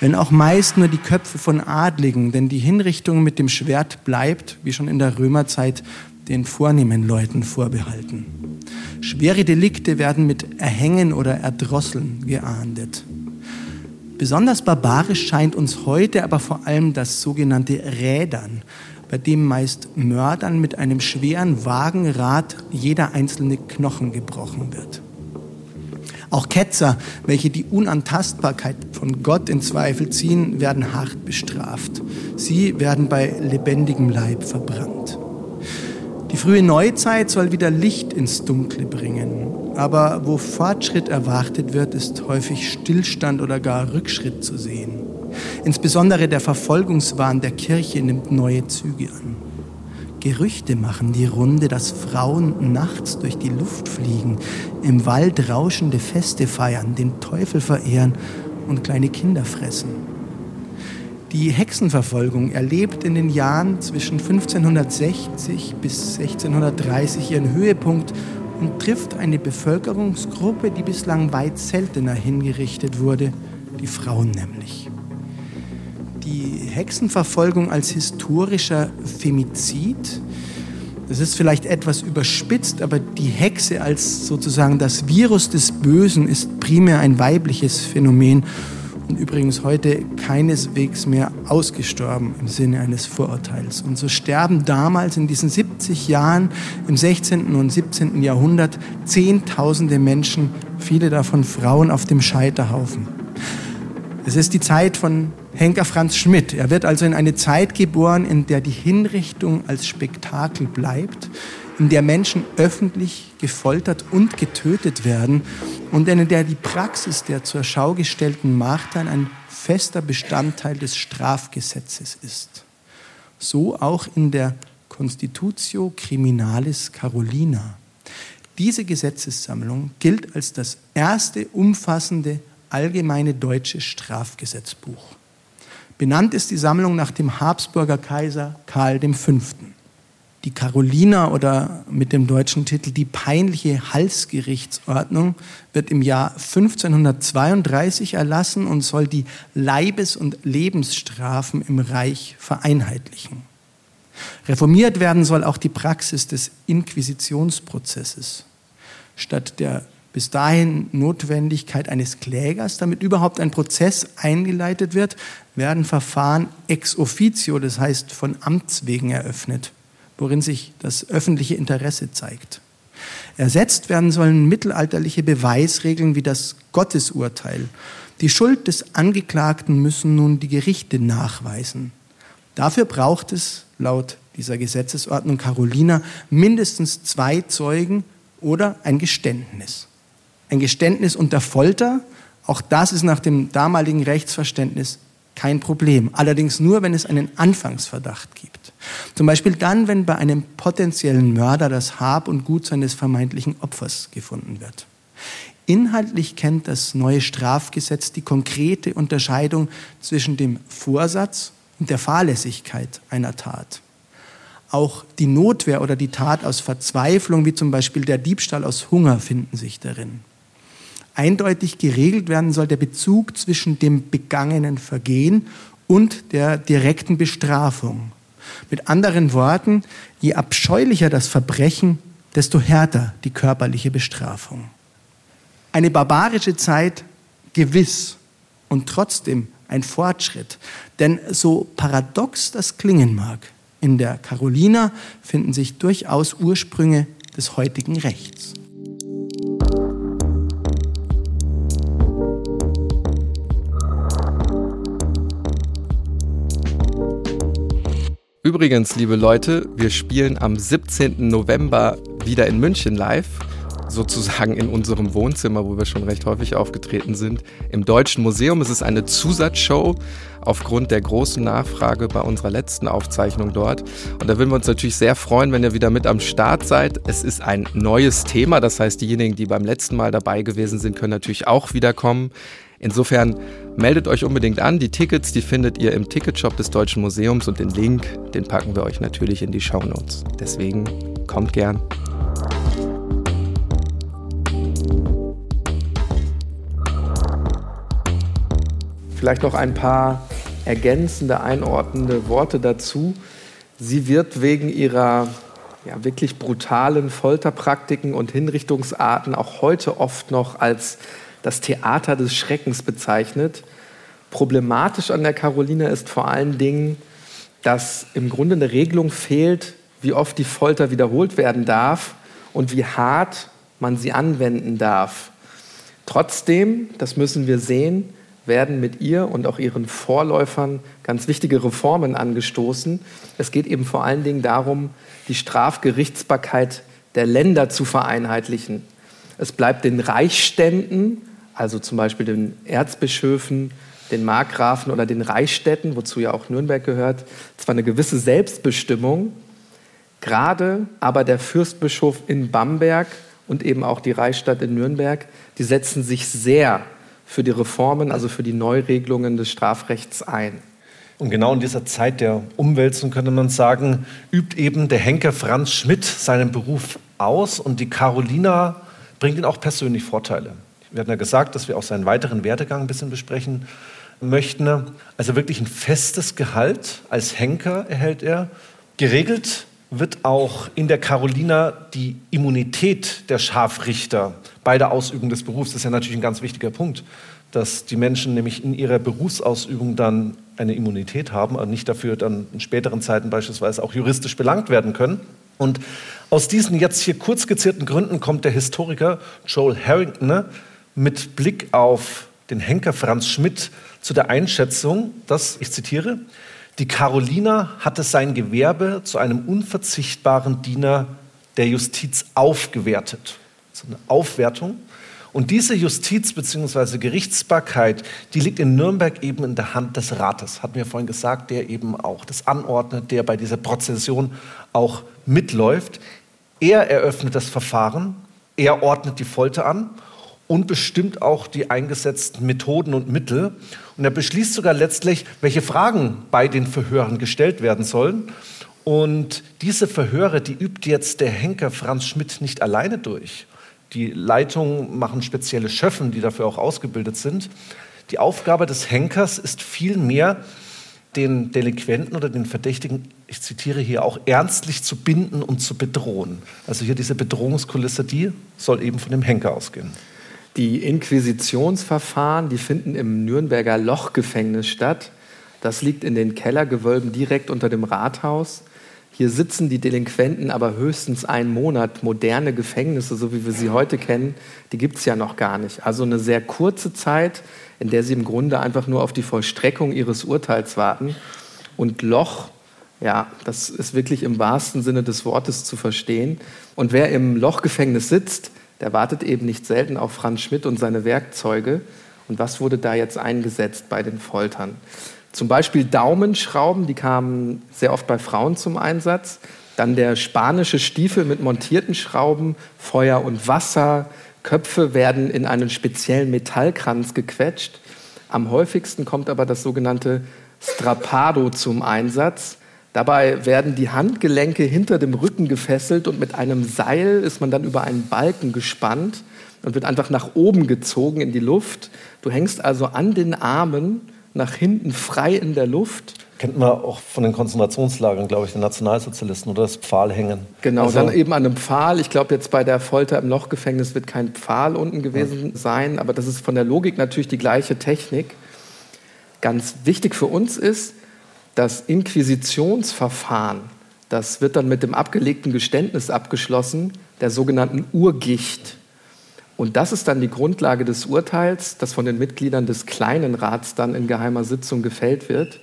Wenn auch meist nur die Köpfe von Adligen, denn die Hinrichtung mit dem Schwert bleibt, wie schon in der Römerzeit, den vornehmen Leuten vorbehalten. Schwere Delikte werden mit Erhängen oder Erdrosseln geahndet. Besonders barbarisch scheint uns heute aber vor allem das sogenannte Rädern, bei dem meist Mördern mit einem schweren Wagenrad jeder einzelne Knochen gebrochen wird. Auch Ketzer, welche die Unantastbarkeit von Gott in Zweifel ziehen, werden hart bestraft. Sie werden bei lebendigem Leib verbrannt. Die frühe Neuzeit soll wieder Licht ins Dunkle bringen. Aber wo Fortschritt erwartet wird, ist häufig Stillstand oder gar Rückschritt zu sehen. Insbesondere der Verfolgungswahn der Kirche nimmt neue Züge an. Gerüchte machen die Runde, dass Frauen nachts durch die Luft fliegen, im Wald rauschende Feste feiern, den Teufel verehren und kleine Kinder fressen. Die Hexenverfolgung erlebt in den Jahren zwischen 1560 bis 1630 ihren Höhepunkt und trifft eine Bevölkerungsgruppe, die bislang weit seltener hingerichtet wurde, die Frauen nämlich. Die Hexenverfolgung als historischer Femizid, das ist vielleicht etwas überspitzt, aber die Hexe als sozusagen das Virus des Bösen ist primär ein weibliches Phänomen und übrigens heute keineswegs mehr ausgestorben im Sinne eines Vorurteils. Und so sterben damals in diesen 70 Jahren im 16. und 17. Jahrhundert Zehntausende Menschen, viele davon Frauen auf dem Scheiterhaufen. Es ist die Zeit von Henker Franz Schmidt. Er wird also in eine Zeit geboren, in der die Hinrichtung als Spektakel bleibt, in der Menschen öffentlich gefoltert und getötet werden und in der die Praxis der zur Schau gestellten Martern ein fester Bestandteil des Strafgesetzes ist. So auch in der Constitutio Criminalis Carolina. Diese Gesetzessammlung gilt als das erste umfassende allgemeine deutsche Strafgesetzbuch. Benannt ist die Sammlung nach dem Habsburger Kaiser Karl V. Die Caroliner oder mit dem deutschen Titel die peinliche Halsgerichtsordnung wird im Jahr 1532 erlassen und soll die Leibes- und Lebensstrafen im Reich vereinheitlichen. Reformiert werden soll auch die Praxis des Inquisitionsprozesses. Statt der bis dahin Notwendigkeit eines Klägers, damit überhaupt ein Prozess eingeleitet wird, werden Verfahren ex officio, das heißt von Amts wegen eröffnet, worin sich das öffentliche Interesse zeigt. Ersetzt werden sollen mittelalterliche Beweisregeln wie das Gottesurteil. Die Schuld des Angeklagten müssen nun die Gerichte nachweisen. Dafür braucht es laut dieser Gesetzesordnung Carolina mindestens zwei Zeugen oder ein Geständnis ein Geständnis unter Folter, auch das ist nach dem damaligen Rechtsverständnis kein Problem. Allerdings nur, wenn es einen Anfangsverdacht gibt. Zum Beispiel dann, wenn bei einem potenziellen Mörder das Hab und Gut seines vermeintlichen Opfers gefunden wird. Inhaltlich kennt das neue Strafgesetz die konkrete Unterscheidung zwischen dem Vorsatz und der Fahrlässigkeit einer Tat. Auch die Notwehr oder die Tat aus Verzweiflung, wie zum Beispiel der Diebstahl aus Hunger, finden sich darin eindeutig geregelt werden soll der Bezug zwischen dem begangenen Vergehen und der direkten Bestrafung. Mit anderen Worten, je abscheulicher das Verbrechen, desto härter die körperliche Bestrafung. Eine barbarische Zeit gewiss und trotzdem ein Fortschritt. Denn so paradox das klingen mag, in der Carolina finden sich durchaus Ursprünge des heutigen Rechts. Übrigens, liebe Leute, wir spielen am 17. November wieder in München live, sozusagen in unserem Wohnzimmer, wo wir schon recht häufig aufgetreten sind, im Deutschen Museum. Es ist eine Zusatzshow aufgrund der großen Nachfrage bei unserer letzten Aufzeichnung dort. Und da würden wir uns natürlich sehr freuen, wenn ihr wieder mit am Start seid. Es ist ein neues Thema, das heißt, diejenigen, die beim letzten Mal dabei gewesen sind, können natürlich auch wiederkommen. Insofern meldet euch unbedingt an. Die Tickets, die findet ihr im Ticketshop des Deutschen Museums und den Link, den packen wir euch natürlich in die Shownotes. Deswegen kommt gern. Vielleicht noch ein paar ergänzende, einordnende Worte dazu. Sie wird wegen ihrer ja, wirklich brutalen Folterpraktiken und Hinrichtungsarten auch heute oft noch als das Theater des Schreckens bezeichnet. Problematisch an der Caroline ist vor allen Dingen, dass im Grunde eine Regelung fehlt, wie oft die Folter wiederholt werden darf und wie hart man sie anwenden darf. Trotzdem, das müssen wir sehen, werden mit ihr und auch ihren Vorläufern ganz wichtige Reformen angestoßen. Es geht eben vor allen Dingen darum, die Strafgerichtsbarkeit der Länder zu vereinheitlichen. Es bleibt den Reichsständen also zum Beispiel den Erzbischöfen, den Markgrafen oder den Reichsstädten, wozu ja auch Nürnberg gehört, zwar eine gewisse Selbstbestimmung, gerade aber der Fürstbischof in Bamberg und eben auch die Reichsstadt in Nürnberg, die setzen sich sehr für die Reformen, also für die Neuregelungen des Strafrechts ein. Und genau in dieser Zeit der Umwälzung könnte man sagen, übt eben der Henker Franz Schmidt seinen Beruf aus und die Carolina bringt ihm auch persönlich Vorteile. Wir hatten ja gesagt, dass wir auch seinen weiteren Werdegang ein bisschen besprechen möchten. Also wirklich ein festes Gehalt als Henker erhält er. Geregelt wird auch in der Carolina die Immunität der Scharfrichter bei der Ausübung des Berufs. Das ist ja natürlich ein ganz wichtiger Punkt, dass die Menschen nämlich in ihrer Berufsausübung dann eine Immunität haben und nicht dafür dann in späteren Zeiten beispielsweise auch juristisch belangt werden können. Und aus diesen jetzt hier kurz skizzierten Gründen kommt der Historiker Joel Harrington mit Blick auf den Henker Franz Schmidt zu der Einschätzung, dass, ich zitiere, die Carolina hatte sein Gewerbe zu einem unverzichtbaren Diener der Justiz aufgewertet. So eine Aufwertung. Und diese Justiz bzw. Gerichtsbarkeit, die liegt in Nürnberg eben in der Hand des Rates, hatten wir vorhin gesagt, der eben auch das anordnet, der bei dieser Prozession auch mitläuft. Er eröffnet das Verfahren, er ordnet die Folter an und bestimmt auch die eingesetzten Methoden und Mittel. Und er beschließt sogar letztlich, welche Fragen bei den Verhören gestellt werden sollen. Und diese Verhöre, die übt jetzt der Henker Franz Schmidt nicht alleine durch. Die Leitungen machen spezielle Schöffen, die dafür auch ausgebildet sind. Die Aufgabe des Henkers ist vielmehr, den Delinquenten oder den Verdächtigen, ich zitiere hier auch, ernstlich zu binden und zu bedrohen. Also hier diese Bedrohungskulisse, die soll eben von dem Henker ausgehen. Die Inquisitionsverfahren, die finden im Nürnberger Lochgefängnis statt. Das liegt in den Kellergewölben direkt unter dem Rathaus. Hier sitzen die Delinquenten aber höchstens einen Monat. Moderne Gefängnisse, so wie wir sie heute kennen, die gibt es ja noch gar nicht. Also eine sehr kurze Zeit, in der sie im Grunde einfach nur auf die Vollstreckung ihres Urteils warten. Und Loch, ja, das ist wirklich im wahrsten Sinne des Wortes zu verstehen. Und wer im Lochgefängnis sitzt, der wartet eben nicht selten auf Franz Schmidt und seine Werkzeuge. Und was wurde da jetzt eingesetzt bei den Foltern? Zum Beispiel Daumenschrauben, die kamen sehr oft bei Frauen zum Einsatz. Dann der spanische Stiefel mit montierten Schrauben, Feuer und Wasser. Köpfe werden in einen speziellen Metallkranz gequetscht. Am häufigsten kommt aber das sogenannte Strapado zum Einsatz. Dabei werden die Handgelenke hinter dem Rücken gefesselt und mit einem Seil ist man dann über einen Balken gespannt und wird einfach nach oben gezogen in die Luft. Du hängst also an den Armen nach hinten frei in der Luft. Kennt man auch von den Konzentrationslagern, glaube ich, den Nationalsozialisten oder das Pfahlhängen. Genau, also dann eben an einem Pfahl. Ich glaube, jetzt bei der Folter im Lochgefängnis wird kein Pfahl unten gewesen ja. sein, aber das ist von der Logik natürlich die gleiche Technik. Ganz wichtig für uns ist, das Inquisitionsverfahren, das wird dann mit dem abgelegten Geständnis abgeschlossen, der sogenannten Urgicht. Und das ist dann die Grundlage des Urteils, das von den Mitgliedern des kleinen Rats dann in geheimer Sitzung gefällt wird.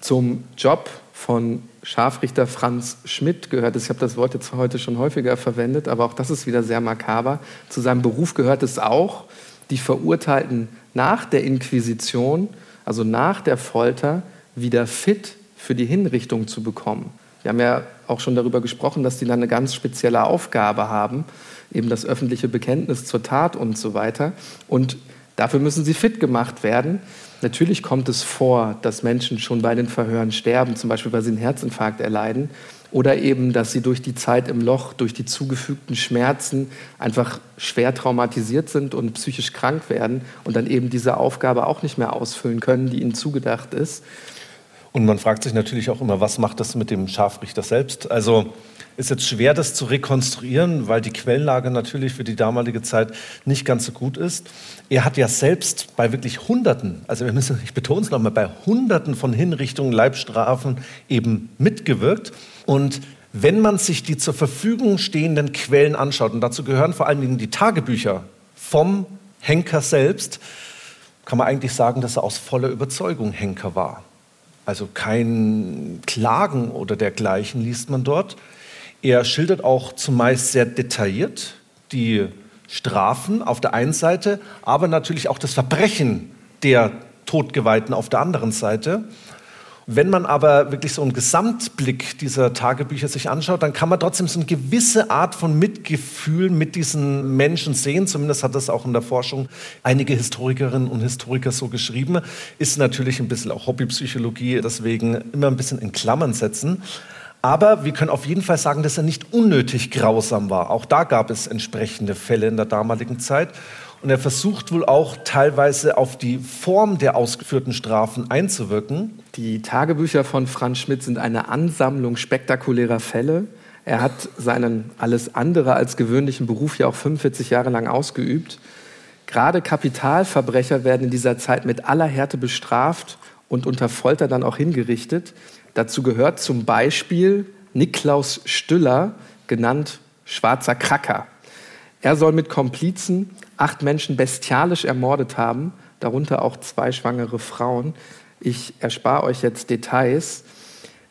Zum Job von Scharfrichter Franz Schmidt gehört es, ich habe das Wort jetzt heute schon häufiger verwendet, aber auch das ist wieder sehr makaber. Zu seinem Beruf gehört es auch, die Verurteilten nach der Inquisition, also nach der Folter, wieder fit für die Hinrichtung zu bekommen. Wir haben ja auch schon darüber gesprochen, dass die dann eine ganz spezielle Aufgabe haben, eben das öffentliche Bekenntnis zur Tat und so weiter. Und dafür müssen sie fit gemacht werden. Natürlich kommt es vor, dass Menschen schon bei den Verhören sterben, zum Beispiel weil sie einen Herzinfarkt erleiden oder eben, dass sie durch die Zeit im Loch, durch die zugefügten Schmerzen einfach schwer traumatisiert sind und psychisch krank werden und dann eben diese Aufgabe auch nicht mehr ausfüllen können, die ihnen zugedacht ist. Und man fragt sich natürlich auch immer, was macht das mit dem Scharfrichter selbst? Also ist jetzt schwer, das zu rekonstruieren, weil die Quellenlage natürlich für die damalige Zeit nicht ganz so gut ist. Er hat ja selbst bei wirklich Hunderten, also wir müssen, ich betone es nochmal, bei Hunderten von Hinrichtungen, Leibstrafen eben mitgewirkt. Und wenn man sich die zur Verfügung stehenden Quellen anschaut, und dazu gehören vor allen Dingen die Tagebücher vom Henker selbst, kann man eigentlich sagen, dass er aus voller Überzeugung Henker war. Also kein Klagen oder dergleichen liest man dort. Er schildert auch zumeist sehr detailliert die Strafen auf der einen Seite, aber natürlich auch das Verbrechen der Todgeweihten auf der anderen Seite. Wenn man aber wirklich so einen Gesamtblick dieser Tagebücher sich anschaut, dann kann man trotzdem so eine gewisse Art von Mitgefühl mit diesen Menschen sehen. Zumindest hat das auch in der Forschung einige Historikerinnen und Historiker so geschrieben. Ist natürlich ein bisschen auch Hobbypsychologie, deswegen immer ein bisschen in Klammern setzen. Aber wir können auf jeden Fall sagen, dass er nicht unnötig grausam war. Auch da gab es entsprechende Fälle in der damaligen Zeit. Und er versucht wohl auch teilweise auf die Form der ausgeführten Strafen einzuwirken. Die Tagebücher von Franz Schmidt sind eine Ansammlung spektakulärer Fälle. Er hat seinen alles andere als gewöhnlichen Beruf ja auch 45 Jahre lang ausgeübt. Gerade Kapitalverbrecher werden in dieser Zeit mit aller Härte bestraft und unter Folter dann auch hingerichtet. Dazu gehört zum Beispiel Niklaus Stüller, genannt Schwarzer Kracker. Er soll mit Komplizen acht Menschen bestialisch ermordet haben, darunter auch zwei schwangere Frauen. Ich erspare euch jetzt Details.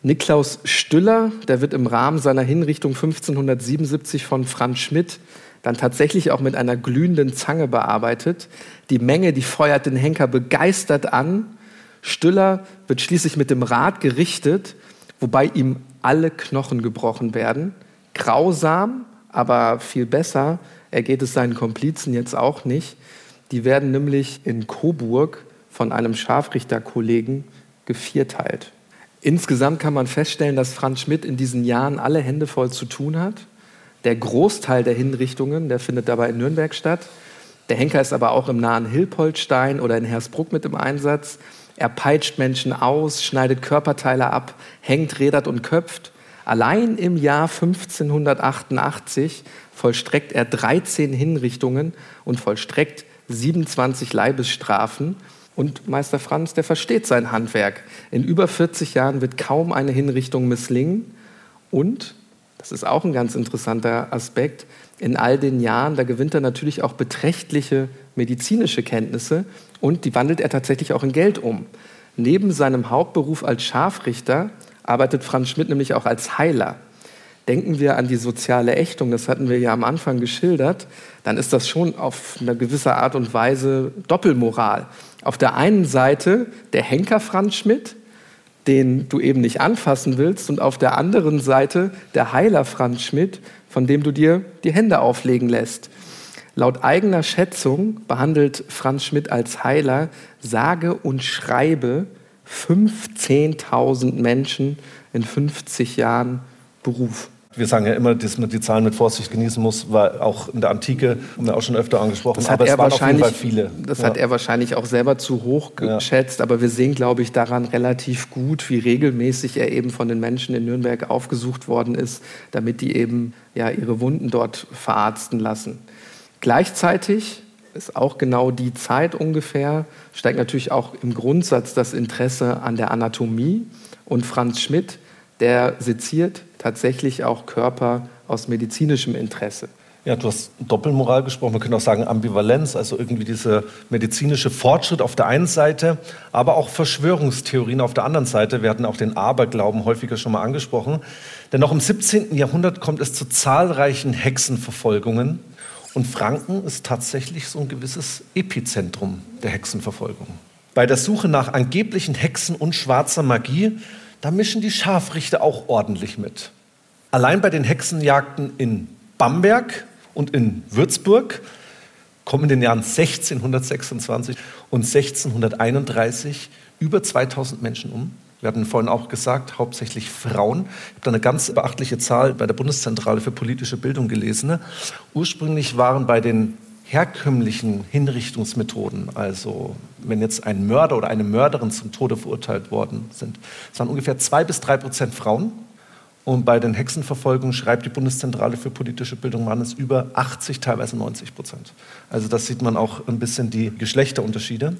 Niklaus Stüller, der wird im Rahmen seiner Hinrichtung 1577 von Franz Schmidt dann tatsächlich auch mit einer glühenden Zange bearbeitet. Die Menge, die feuert den Henker begeistert an. Stüller wird schließlich mit dem Rad gerichtet, wobei ihm alle Knochen gebrochen werden. Grausam, aber viel besser ergeht es seinen Komplizen jetzt auch nicht. Die werden nämlich in Coburg von einem Scharfrichterkollegen gevierteilt. Insgesamt kann man feststellen, dass Franz Schmidt in diesen Jahren alle Hände voll zu tun hat. Der Großteil der Hinrichtungen, der findet dabei in Nürnberg statt. Der Henker ist aber auch im nahen Hilpoltstein oder in Hersbruck mit im Einsatz. Er peitscht Menschen aus, schneidet Körperteile ab, hängt, rädert und köpft. Allein im Jahr 1588 vollstreckt er 13 Hinrichtungen und vollstreckt 27 Leibesstrafen. Und Meister Franz, der versteht sein Handwerk. In über 40 Jahren wird kaum eine Hinrichtung misslingen. Und, das ist auch ein ganz interessanter Aspekt, in all den Jahren, da gewinnt er natürlich auch beträchtliche medizinische Kenntnisse und die wandelt er tatsächlich auch in Geld um. Neben seinem Hauptberuf als Scharfrichter arbeitet Franz Schmidt nämlich auch als Heiler. Denken wir an die soziale Ächtung, das hatten wir ja am Anfang geschildert, dann ist das schon auf eine gewisse Art und Weise Doppelmoral. Auf der einen Seite der Henker Franz Schmidt, den du eben nicht anfassen willst, und auf der anderen Seite der Heiler Franz Schmidt, von dem du dir die Hände auflegen lässt. Laut eigener Schätzung behandelt Franz Schmidt als Heiler sage und schreibe 15.000 Menschen in 50 Jahren Beruf. Wir sagen ja immer, dass man die Zahlen mit Vorsicht genießen muss, weil auch in der Antike, haben wir auch schon öfter angesprochen, das hat aber er es waren wahrscheinlich, auf jeden Fall viele. Das ja. hat er wahrscheinlich auch selber zu hoch geschätzt, ja. aber wir sehen, glaube ich, daran relativ gut, wie regelmäßig er eben von den Menschen in Nürnberg aufgesucht worden ist, damit die eben ja, ihre Wunden dort verarzten lassen. Gleichzeitig ist auch genau die Zeit ungefähr, steigt natürlich auch im Grundsatz das Interesse an der Anatomie. Und Franz Schmidt, der seziert tatsächlich auch Körper aus medizinischem Interesse. Ja, du hast Doppelmoral gesprochen, man könnte auch sagen Ambivalenz, also irgendwie dieser medizinische Fortschritt auf der einen Seite, aber auch Verschwörungstheorien auf der anderen Seite. Wir hatten auch den Aberglauben häufiger schon mal angesprochen. Denn noch im 17. Jahrhundert kommt es zu zahlreichen Hexenverfolgungen und Franken ist tatsächlich so ein gewisses Epizentrum der Hexenverfolgung. Bei der Suche nach angeblichen Hexen und schwarzer Magie, da mischen die Scharfrichter auch ordentlich mit. Allein bei den Hexenjagden in Bamberg und in Würzburg kommen in den Jahren 1626 und 1631 über 2000 Menschen um. Wir hatten vorhin auch gesagt, hauptsächlich Frauen. Ich habe da eine ganz beachtliche Zahl bei der Bundeszentrale für politische Bildung gelesen. Ursprünglich waren bei den herkömmlichen Hinrichtungsmethoden, also wenn jetzt ein Mörder oder eine Mörderin zum Tode verurteilt worden sind, es waren ungefähr zwei bis drei Prozent Frauen. Und bei den Hexenverfolgungen schreibt die Bundeszentrale für politische Bildung, waren es über 80, teilweise 90 Prozent. Also das sieht man auch ein bisschen die Geschlechterunterschiede.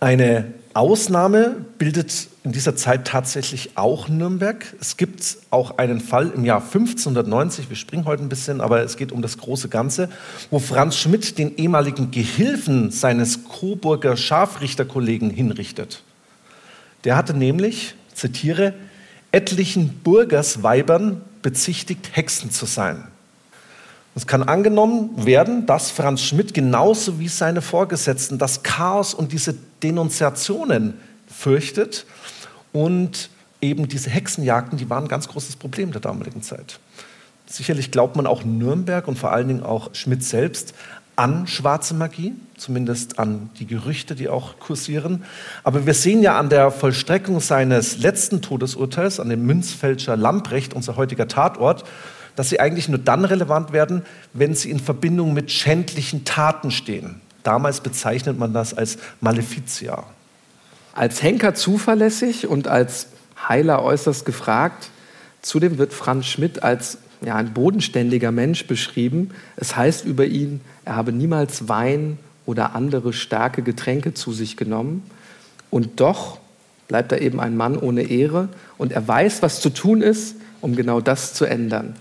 Eine Ausnahme bildet in dieser Zeit tatsächlich auch Nürnberg. Es gibt auch einen Fall im Jahr 1590, wir springen heute ein bisschen, aber es geht um das große Ganze, wo Franz Schmidt den ehemaligen Gehilfen seines Coburger Scharfrichterkollegen hinrichtet. Der hatte nämlich, zitiere, etlichen Burgersweibern bezichtigt, Hexen zu sein. Es kann angenommen werden, dass Franz Schmidt genauso wie seine Vorgesetzten das Chaos und diese Denunziationen fürchtet und eben diese Hexenjagden, die waren ein ganz großes Problem der damaligen Zeit. Sicherlich glaubt man auch Nürnberg und vor allen Dingen auch Schmidt selbst an schwarze Magie, zumindest an die Gerüchte, die auch kursieren. Aber wir sehen ja an der Vollstreckung seines letzten Todesurteils, an dem Münzfälscher Lamprecht, unser heutiger Tatort, dass sie eigentlich nur dann relevant werden, wenn sie in Verbindung mit schändlichen Taten stehen. Damals bezeichnet man das als Maleficia. Als Henker zuverlässig und als Heiler äußerst gefragt. Zudem wird Franz Schmidt als ja, ein bodenständiger Mensch beschrieben. Es heißt über ihn, er habe niemals Wein oder andere starke Getränke zu sich genommen. Und doch bleibt er eben ein Mann ohne Ehre und er weiß, was zu tun ist, um genau das zu ändern.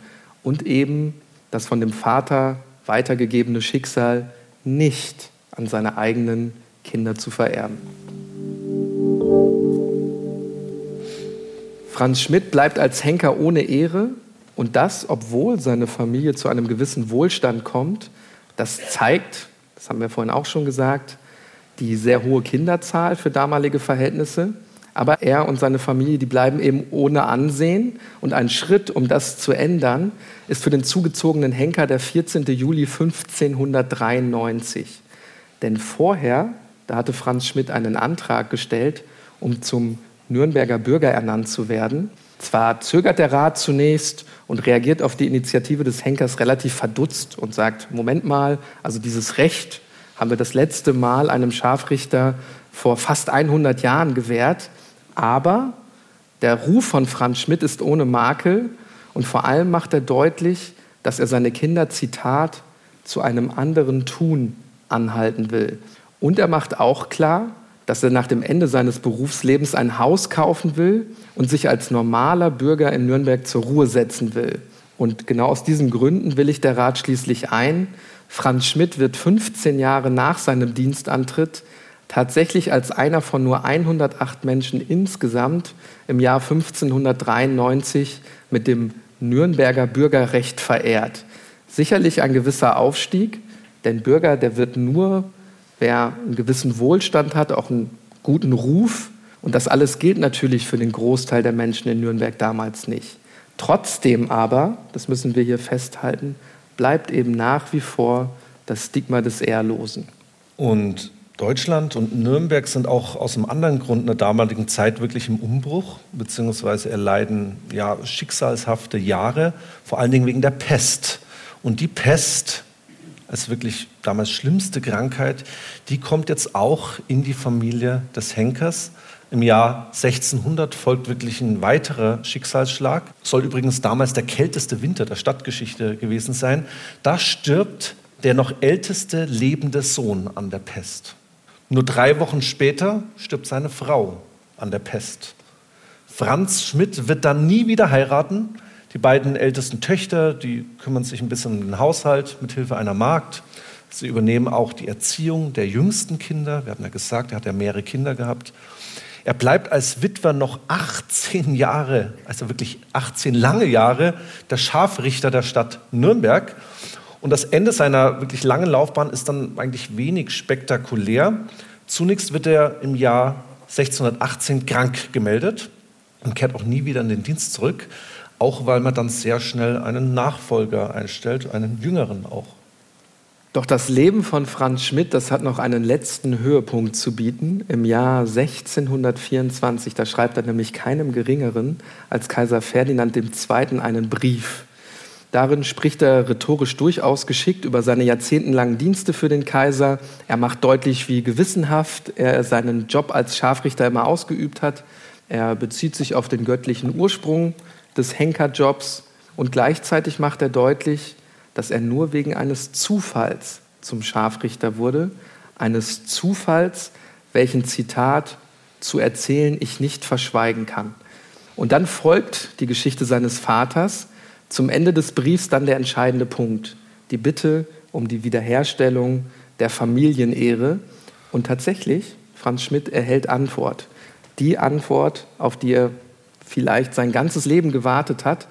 Und eben das von dem Vater weitergegebene Schicksal nicht an seine eigenen Kinder zu vererben. Franz Schmidt bleibt als Henker ohne Ehre und das, obwohl seine Familie zu einem gewissen Wohlstand kommt. Das zeigt, das haben wir vorhin auch schon gesagt, die sehr hohe Kinderzahl für damalige Verhältnisse. Aber er und seine Familie, die bleiben eben ohne Ansehen. Und ein Schritt, um das zu ändern, ist für den zugezogenen Henker der 14. Juli 1593. Denn vorher, da hatte Franz Schmidt einen Antrag gestellt, um zum Nürnberger Bürger ernannt zu werden. Zwar zögert der Rat zunächst und reagiert auf die Initiative des Henkers relativ verdutzt und sagt, Moment mal, also dieses Recht haben wir das letzte Mal einem Scharfrichter vor fast 100 Jahren gewährt, aber der Ruf von Franz Schmidt ist ohne Makel und vor allem macht er deutlich, dass er seine Kinder, Zitat, zu einem anderen Tun anhalten will. Und er macht auch klar, dass er nach dem Ende seines Berufslebens ein Haus kaufen will und sich als normaler Bürger in Nürnberg zur Ruhe setzen will. Und genau aus diesen Gründen willigt der Rat schließlich ein. Franz Schmidt wird 15 Jahre nach seinem Dienstantritt tatsächlich als einer von nur 108 Menschen insgesamt im Jahr 1593 mit dem Nürnberger Bürgerrecht verehrt. Sicherlich ein gewisser Aufstieg, denn Bürger, der wird nur wer einen gewissen Wohlstand hat, auch einen guten Ruf. Und das alles gilt natürlich für den Großteil der Menschen in Nürnberg damals nicht. Trotzdem aber, das müssen wir hier festhalten, bleibt eben nach wie vor das Stigma des Ehrlosen. Und Deutschland und Nürnberg sind auch aus einem anderen Grund in der damaligen Zeit wirklich im Umbruch, beziehungsweise erleiden ja, schicksalshafte Jahre, vor allen Dingen wegen der Pest. Und die Pest als wirklich damals schlimmste Krankheit, die kommt jetzt auch in die Familie des Henkers. Im Jahr 1600 folgt wirklich ein weiterer Schicksalsschlag. Soll übrigens damals der kälteste Winter der Stadtgeschichte gewesen sein. Da stirbt der noch älteste lebende Sohn an der Pest. Nur drei Wochen später stirbt seine Frau an der Pest. Franz Schmidt wird dann nie wieder heiraten, die beiden ältesten Töchter, die kümmern sich ein bisschen um den Haushalt mit Hilfe einer Magd. Sie übernehmen auch die Erziehung der jüngsten Kinder. Wir haben ja gesagt, er hat ja mehrere Kinder gehabt. Er bleibt als Witwer noch 18 Jahre, also wirklich 18 lange Jahre, der Scharfrichter der Stadt Nürnberg. Und das Ende seiner wirklich langen Laufbahn ist dann eigentlich wenig spektakulär. Zunächst wird er im Jahr 1618 krank gemeldet und kehrt auch nie wieder in den Dienst zurück auch weil man dann sehr schnell einen Nachfolger einstellt, einen jüngeren auch. Doch das Leben von Franz Schmidt, das hat noch einen letzten Höhepunkt zu bieten. Im Jahr 1624, da schreibt er nämlich keinem Geringeren als Kaiser Ferdinand II. einen Brief. Darin spricht er rhetorisch durchaus geschickt über seine jahrzehntelangen Dienste für den Kaiser. Er macht deutlich, wie gewissenhaft er seinen Job als Scharfrichter immer ausgeübt hat. Er bezieht sich auf den göttlichen Ursprung des Henkerjobs und gleichzeitig macht er deutlich, dass er nur wegen eines Zufalls zum Scharfrichter wurde, eines Zufalls, welchen Zitat zu erzählen ich nicht verschweigen kann. Und dann folgt die Geschichte seines Vaters, zum Ende des Briefs dann der entscheidende Punkt, die Bitte um die Wiederherstellung der Familienehre. Und tatsächlich, Franz Schmidt erhält Antwort. Die Antwort, auf die er vielleicht sein ganzes Leben gewartet hat,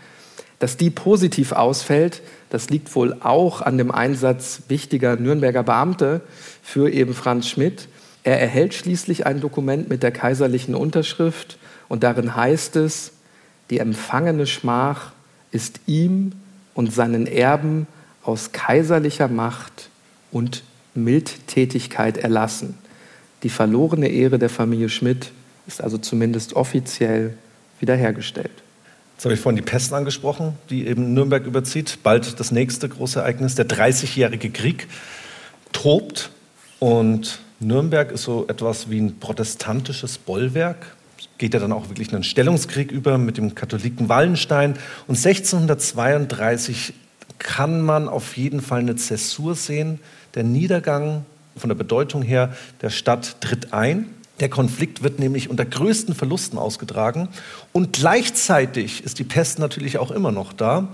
dass die positiv ausfällt, das liegt wohl auch an dem Einsatz wichtiger Nürnberger Beamte für eben Franz Schmidt. Er erhält schließlich ein Dokument mit der kaiserlichen Unterschrift und darin heißt es, die empfangene Schmach ist ihm und seinen Erben aus kaiserlicher Macht und Mildtätigkeit erlassen. Die verlorene Ehre der Familie Schmidt ist also zumindest offiziell wiederhergestellt. Jetzt habe ich vorhin die Pest angesprochen, die eben Nürnberg überzieht. Bald das nächste große Ereignis, der 30-jährige Krieg, tobt. Und Nürnberg ist so etwas wie ein protestantisches Bollwerk. Geht ja dann auch wirklich einen Stellungskrieg über mit dem Katholiken Wallenstein. Und 1632 kann man auf jeden Fall eine Zäsur sehen. Der Niedergang von der Bedeutung her der Stadt tritt ein. Der Konflikt wird nämlich unter größten Verlusten ausgetragen. Und gleichzeitig ist die Pest natürlich auch immer noch da.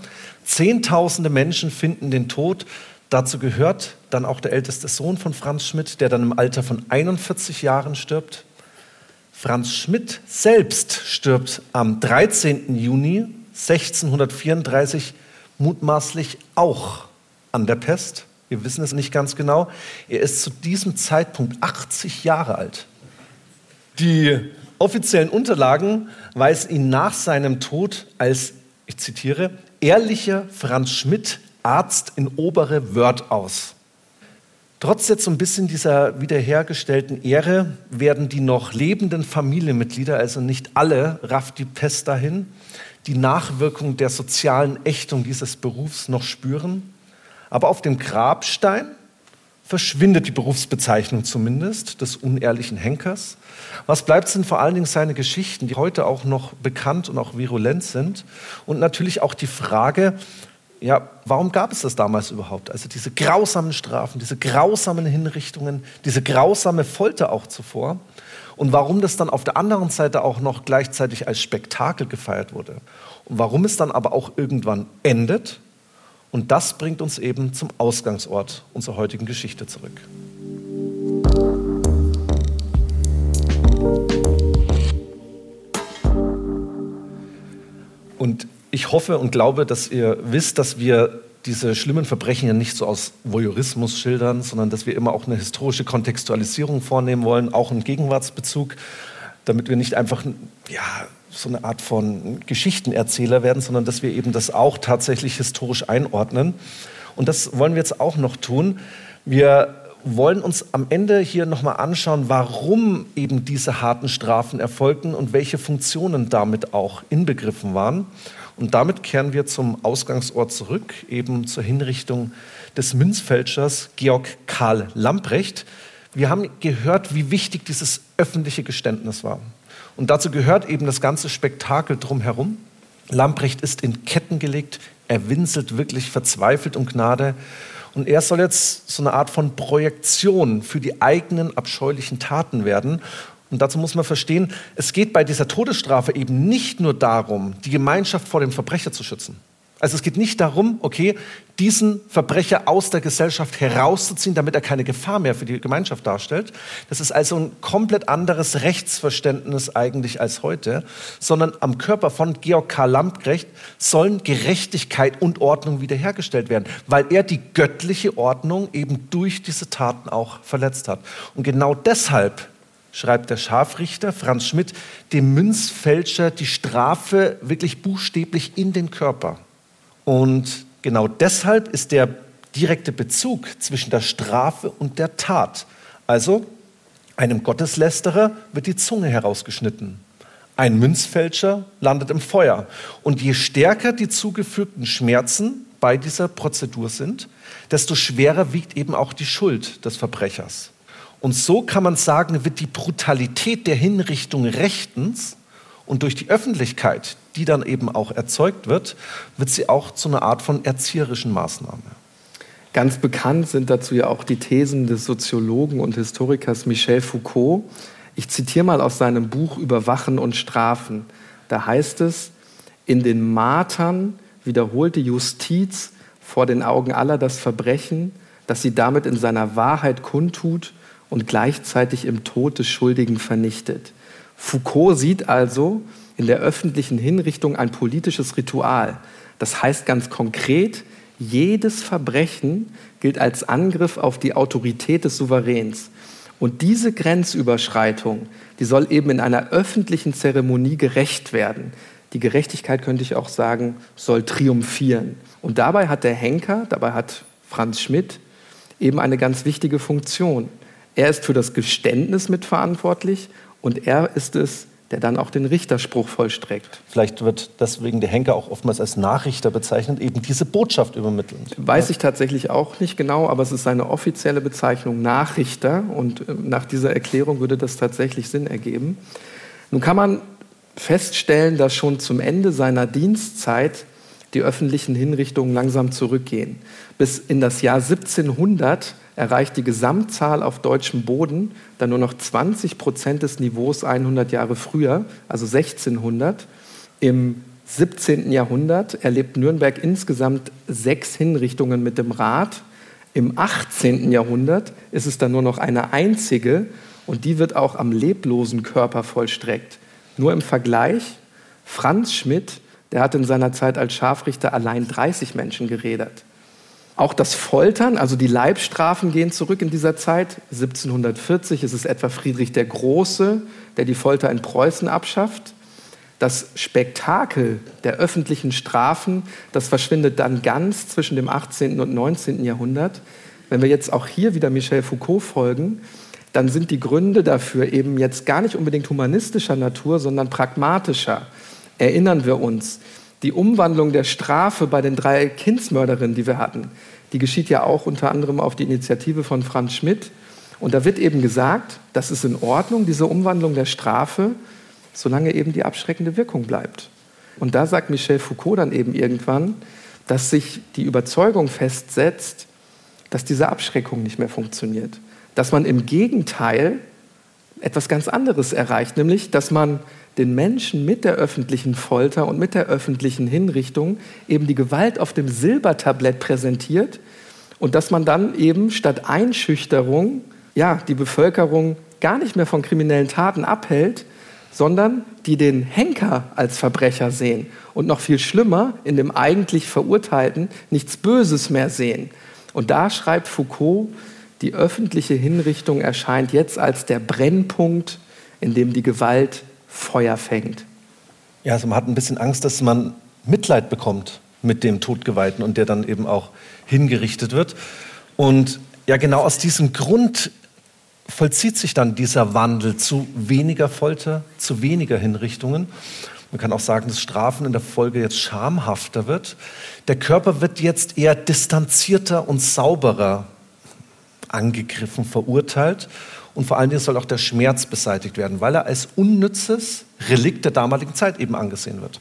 Zehntausende Menschen finden den Tod. Dazu gehört dann auch der älteste Sohn von Franz Schmidt, der dann im Alter von 41 Jahren stirbt. Franz Schmidt selbst stirbt am 13. Juni 1634 mutmaßlich auch an der Pest. Wir wissen es nicht ganz genau. Er ist zu diesem Zeitpunkt 80 Jahre alt. Die offiziellen Unterlagen weisen ihn nach seinem Tod als, ich zitiere, ehrlicher Franz Schmidt, Arzt in obere Wörth aus. Trotz jetzt so ein bisschen dieser wiederhergestellten Ehre werden die noch lebenden Familienmitglieder, also nicht alle, rafft die Pest dahin, die Nachwirkung der sozialen Ächtung dieses Berufs noch spüren. Aber auf dem Grabstein verschwindet die Berufsbezeichnung zumindest des unehrlichen Henkers. Was bleibt sind vor allen Dingen seine Geschichten, die heute auch noch bekannt und auch virulent sind. Und natürlich auch die Frage, ja, warum gab es das damals überhaupt? Also diese grausamen Strafen, diese grausamen Hinrichtungen, diese grausame Folter auch zuvor. Und warum das dann auf der anderen Seite auch noch gleichzeitig als Spektakel gefeiert wurde. Und warum es dann aber auch irgendwann endet und das bringt uns eben zum Ausgangsort unserer heutigen Geschichte zurück. Und ich hoffe und glaube, dass ihr wisst, dass wir diese schlimmen Verbrechen ja nicht so aus Voyeurismus schildern, sondern dass wir immer auch eine historische Kontextualisierung vornehmen wollen, auch einen Gegenwartsbezug, damit wir nicht einfach ja, so eine Art von Geschichtenerzähler werden, sondern dass wir eben das auch tatsächlich historisch einordnen. Und das wollen wir jetzt auch noch tun. Wir wollen uns am Ende hier nochmal anschauen, warum eben diese harten Strafen erfolgten und welche Funktionen damit auch inbegriffen waren. Und damit kehren wir zum Ausgangsort zurück, eben zur Hinrichtung des Münzfälschers Georg Karl Lamprecht. Wir haben gehört, wie wichtig dieses öffentliche Geständnis war. Und dazu gehört eben das ganze Spektakel drumherum. Lamprecht ist in Ketten gelegt, er winselt wirklich verzweifelt um Gnade. Und er soll jetzt so eine Art von Projektion für die eigenen abscheulichen Taten werden. Und dazu muss man verstehen, es geht bei dieser Todesstrafe eben nicht nur darum, die Gemeinschaft vor dem Verbrecher zu schützen. Also es geht nicht darum, okay, diesen Verbrecher aus der Gesellschaft herauszuziehen, damit er keine Gefahr mehr für die Gemeinschaft darstellt. Das ist also ein komplett anderes Rechtsverständnis eigentlich als heute, sondern am Körper von Georg Karl Lamprecht sollen Gerechtigkeit und Ordnung wiederhergestellt werden, weil er die göttliche Ordnung eben durch diese Taten auch verletzt hat. Und genau deshalb schreibt der Scharfrichter Franz Schmidt dem Münzfälscher die Strafe wirklich buchstäblich in den Körper. Und genau deshalb ist der direkte Bezug zwischen der Strafe und der Tat. Also einem Gotteslästerer wird die Zunge herausgeschnitten. Ein Münzfälscher landet im Feuer. Und je stärker die zugefügten Schmerzen bei dieser Prozedur sind, desto schwerer wiegt eben auch die Schuld des Verbrechers. Und so kann man sagen, wird die Brutalität der Hinrichtung rechtens und durch die Öffentlichkeit, die dann eben auch erzeugt wird, wird sie auch zu einer Art von erzieherischen Maßnahme. Ganz bekannt sind dazu ja auch die Thesen des Soziologen und Historikers Michel Foucault. Ich zitiere mal aus seinem Buch Überwachen und Strafen. Da heißt es, in den Martern wiederholte Justiz vor den Augen aller das Verbrechen, das sie damit in seiner Wahrheit kundtut und gleichzeitig im Tod des Schuldigen vernichtet. Foucault sieht also in der öffentlichen Hinrichtung ein politisches Ritual. Das heißt ganz konkret, jedes Verbrechen gilt als Angriff auf die Autorität des Souveräns. Und diese Grenzüberschreitung, die soll eben in einer öffentlichen Zeremonie gerecht werden. Die Gerechtigkeit, könnte ich auch sagen, soll triumphieren. Und dabei hat der Henker, dabei hat Franz Schmidt eben eine ganz wichtige Funktion. Er ist für das Geständnis mitverantwortlich und er ist es, der dann auch den Richterspruch vollstreckt. Vielleicht wird deswegen der Henker auch oftmals als Nachrichter bezeichnet, eben diese Botschaft übermitteln. Weiß ich tatsächlich auch nicht genau, aber es ist seine offizielle Bezeichnung Nachrichter und äh, nach dieser Erklärung würde das tatsächlich Sinn ergeben. Nun kann man feststellen, dass schon zum Ende seiner Dienstzeit die öffentlichen Hinrichtungen langsam zurückgehen. Bis in das Jahr 1700 erreicht die Gesamtzahl auf deutschem Boden dann nur noch 20 Prozent des Niveaus 100 Jahre früher, also 1600. Im 17. Jahrhundert erlebt Nürnberg insgesamt sechs Hinrichtungen mit dem Rad. Im 18. Jahrhundert ist es dann nur noch eine einzige und die wird auch am leblosen Körper vollstreckt. Nur im Vergleich, Franz Schmidt, der hat in seiner Zeit als Scharfrichter allein 30 Menschen geredet. Auch das Foltern, also die Leibstrafen gehen zurück in dieser Zeit. 1740 ist es etwa Friedrich der Große, der die Folter in Preußen abschafft. Das Spektakel der öffentlichen Strafen, das verschwindet dann ganz zwischen dem 18. und 19. Jahrhundert. Wenn wir jetzt auch hier wieder Michel Foucault folgen, dann sind die Gründe dafür eben jetzt gar nicht unbedingt humanistischer Natur, sondern pragmatischer. Erinnern wir uns, die Umwandlung der Strafe bei den drei Kindsmörderinnen, die wir hatten, die geschieht ja auch unter anderem auf die Initiative von Franz Schmidt. Und da wird eben gesagt, das ist in Ordnung, diese Umwandlung der Strafe, solange eben die abschreckende Wirkung bleibt. Und da sagt Michel Foucault dann eben irgendwann, dass sich die Überzeugung festsetzt, dass diese Abschreckung nicht mehr funktioniert dass man im Gegenteil etwas ganz anderes erreicht, nämlich dass man den Menschen mit der öffentlichen Folter und mit der öffentlichen Hinrichtung eben die Gewalt auf dem Silbertablett präsentiert und dass man dann eben statt Einschüchterung ja, die Bevölkerung gar nicht mehr von kriminellen Taten abhält, sondern die den Henker als Verbrecher sehen und noch viel schlimmer in dem eigentlich Verurteilten nichts Böses mehr sehen. Und da schreibt Foucault, die öffentliche Hinrichtung erscheint jetzt als der Brennpunkt, in dem die Gewalt Feuer fängt. Ja, also man hat ein bisschen Angst, dass man Mitleid bekommt mit dem Todgeweihten und der dann eben auch hingerichtet wird. Und ja, genau aus diesem Grund vollzieht sich dann dieser Wandel zu weniger Folter, zu weniger Hinrichtungen. Man kann auch sagen, dass Strafen in der Folge jetzt schamhafter wird. Der Körper wird jetzt eher distanzierter und sauberer angegriffen, verurteilt. Und vor allen Dingen soll auch der Schmerz beseitigt werden, weil er als unnützes Relikt der damaligen Zeit eben angesehen wird.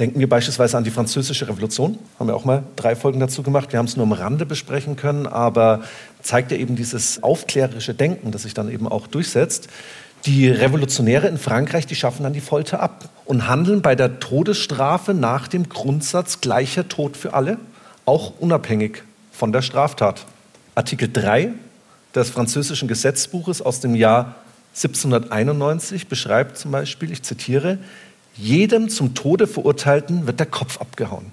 Denken wir beispielsweise an die Französische Revolution. Haben wir auch mal drei Folgen dazu gemacht. Wir haben es nur am Rande besprechen können, aber zeigt ja eben dieses aufklärerische Denken, das sich dann eben auch durchsetzt. Die Revolutionäre in Frankreich, die schaffen dann die Folter ab und handeln bei der Todesstrafe nach dem Grundsatz gleicher Tod für alle, auch unabhängig von der Straftat. Artikel 3 des französischen Gesetzbuches aus dem Jahr 1791 beschreibt zum Beispiel, ich zitiere, jedem zum Tode Verurteilten wird der Kopf abgehauen.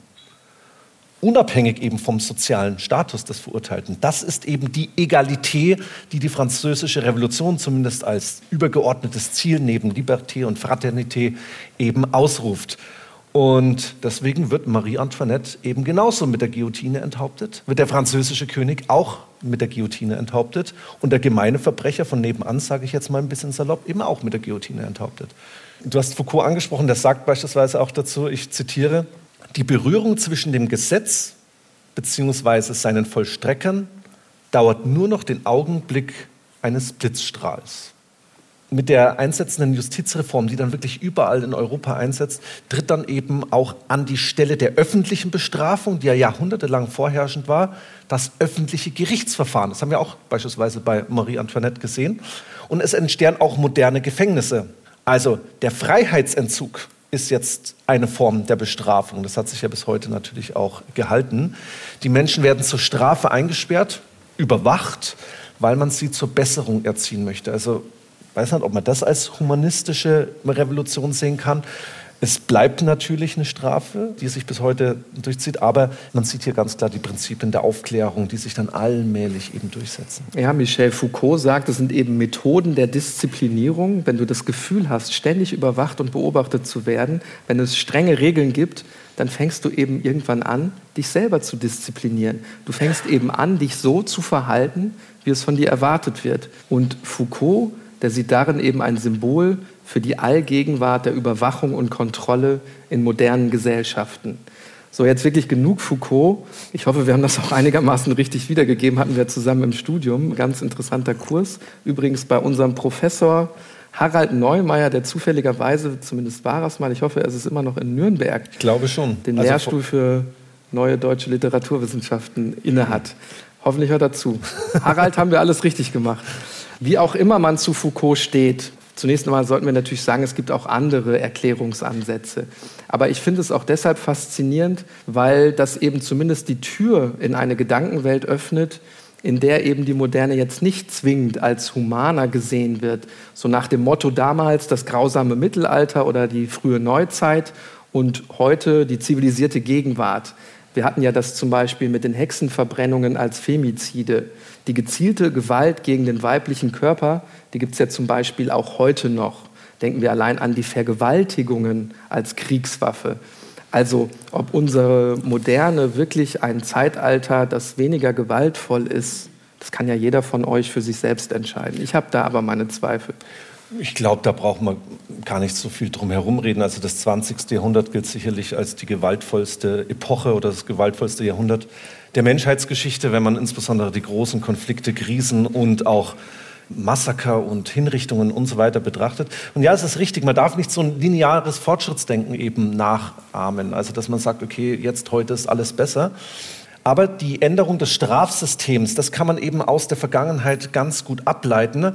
Unabhängig eben vom sozialen Status des Verurteilten. Das ist eben die Egalität, die die französische Revolution zumindest als übergeordnetes Ziel neben Liberté und Fraternité eben ausruft. Und deswegen wird Marie Antoinette eben genauso mit der Guillotine enthauptet, wird der französische König auch mit der Guillotine enthauptet und der gemeine Verbrecher von nebenan, sage ich jetzt mal ein bisschen salopp, eben auch mit der Guillotine enthauptet. Du hast Foucault angesprochen, der sagt beispielsweise auch dazu, ich zitiere, die Berührung zwischen dem Gesetz bzw. seinen Vollstreckern dauert nur noch den Augenblick eines Blitzstrahls mit der einsetzenden Justizreform, die dann wirklich überall in Europa einsetzt, tritt dann eben auch an die Stelle der öffentlichen Bestrafung, die ja jahrhundertelang vorherrschend war, das öffentliche Gerichtsverfahren. Das haben wir auch beispielsweise bei Marie Antoinette gesehen. Und es entstehen auch moderne Gefängnisse. Also der Freiheitsentzug ist jetzt eine Form der Bestrafung. Das hat sich ja bis heute natürlich auch gehalten. Die Menschen werden zur Strafe eingesperrt, überwacht, weil man sie zur Besserung erziehen möchte. Also weiß nicht, ob man das als humanistische Revolution sehen kann. Es bleibt natürlich eine Strafe, die sich bis heute durchzieht, aber man sieht hier ganz klar die Prinzipien der Aufklärung, die sich dann allmählich eben durchsetzen. Ja, Michel Foucault sagt, es sind eben Methoden der Disziplinierung. Wenn du das Gefühl hast, ständig überwacht und beobachtet zu werden, wenn es strenge Regeln gibt, dann fängst du eben irgendwann an, dich selber zu disziplinieren. Du fängst eben an, dich so zu verhalten, wie es von dir erwartet wird. Und Foucault, der sieht darin eben ein Symbol für die Allgegenwart der Überwachung und Kontrolle in modernen Gesellschaften. So, jetzt wirklich genug Foucault. Ich hoffe, wir haben das auch einigermaßen richtig wiedergegeben, hatten wir zusammen im Studium. Ganz interessanter Kurs. Übrigens bei unserem Professor Harald Neumeier, der zufälligerweise, zumindest war es mal, ich hoffe, er ist immer noch in Nürnberg. Ich glaube schon. Den also Lehrstuhl für neue deutsche Literaturwissenschaften innehat. Hoffentlich hört er zu. Harald haben wir alles richtig gemacht. Wie auch immer man zu Foucault steht, Zunächst einmal sollten wir natürlich sagen, es gibt auch andere Erklärungsansätze. Aber ich finde es auch deshalb faszinierend, weil das eben zumindest die Tür in eine Gedankenwelt öffnet, in der eben die Moderne jetzt nicht zwingend als humaner gesehen wird, so nach dem Motto damals das grausame Mittelalter oder die frühe Neuzeit und heute die zivilisierte Gegenwart. Wir hatten ja das zum Beispiel mit den Hexenverbrennungen als Femizide. Die gezielte Gewalt gegen den weiblichen Körper, die gibt es ja zum Beispiel auch heute noch. Denken wir allein an die Vergewaltigungen als Kriegswaffe. Also ob unsere Moderne wirklich ein Zeitalter, das weniger gewaltvoll ist, das kann ja jeder von euch für sich selbst entscheiden. Ich habe da aber meine Zweifel. Ich glaube, da braucht man gar nicht so viel drum herum reden. Also das 20. Jahrhundert gilt sicherlich als die gewaltvollste Epoche oder das gewaltvollste Jahrhundert der Menschheitsgeschichte, wenn man insbesondere die großen Konflikte, Krisen und auch Massaker und Hinrichtungen und so weiter betrachtet. Und ja, es ist richtig, man darf nicht so ein lineares Fortschrittsdenken eben nachahmen. Also, dass man sagt, okay, jetzt heute ist alles besser. Aber die Änderung des Strafsystems, das kann man eben aus der Vergangenheit ganz gut ableiten.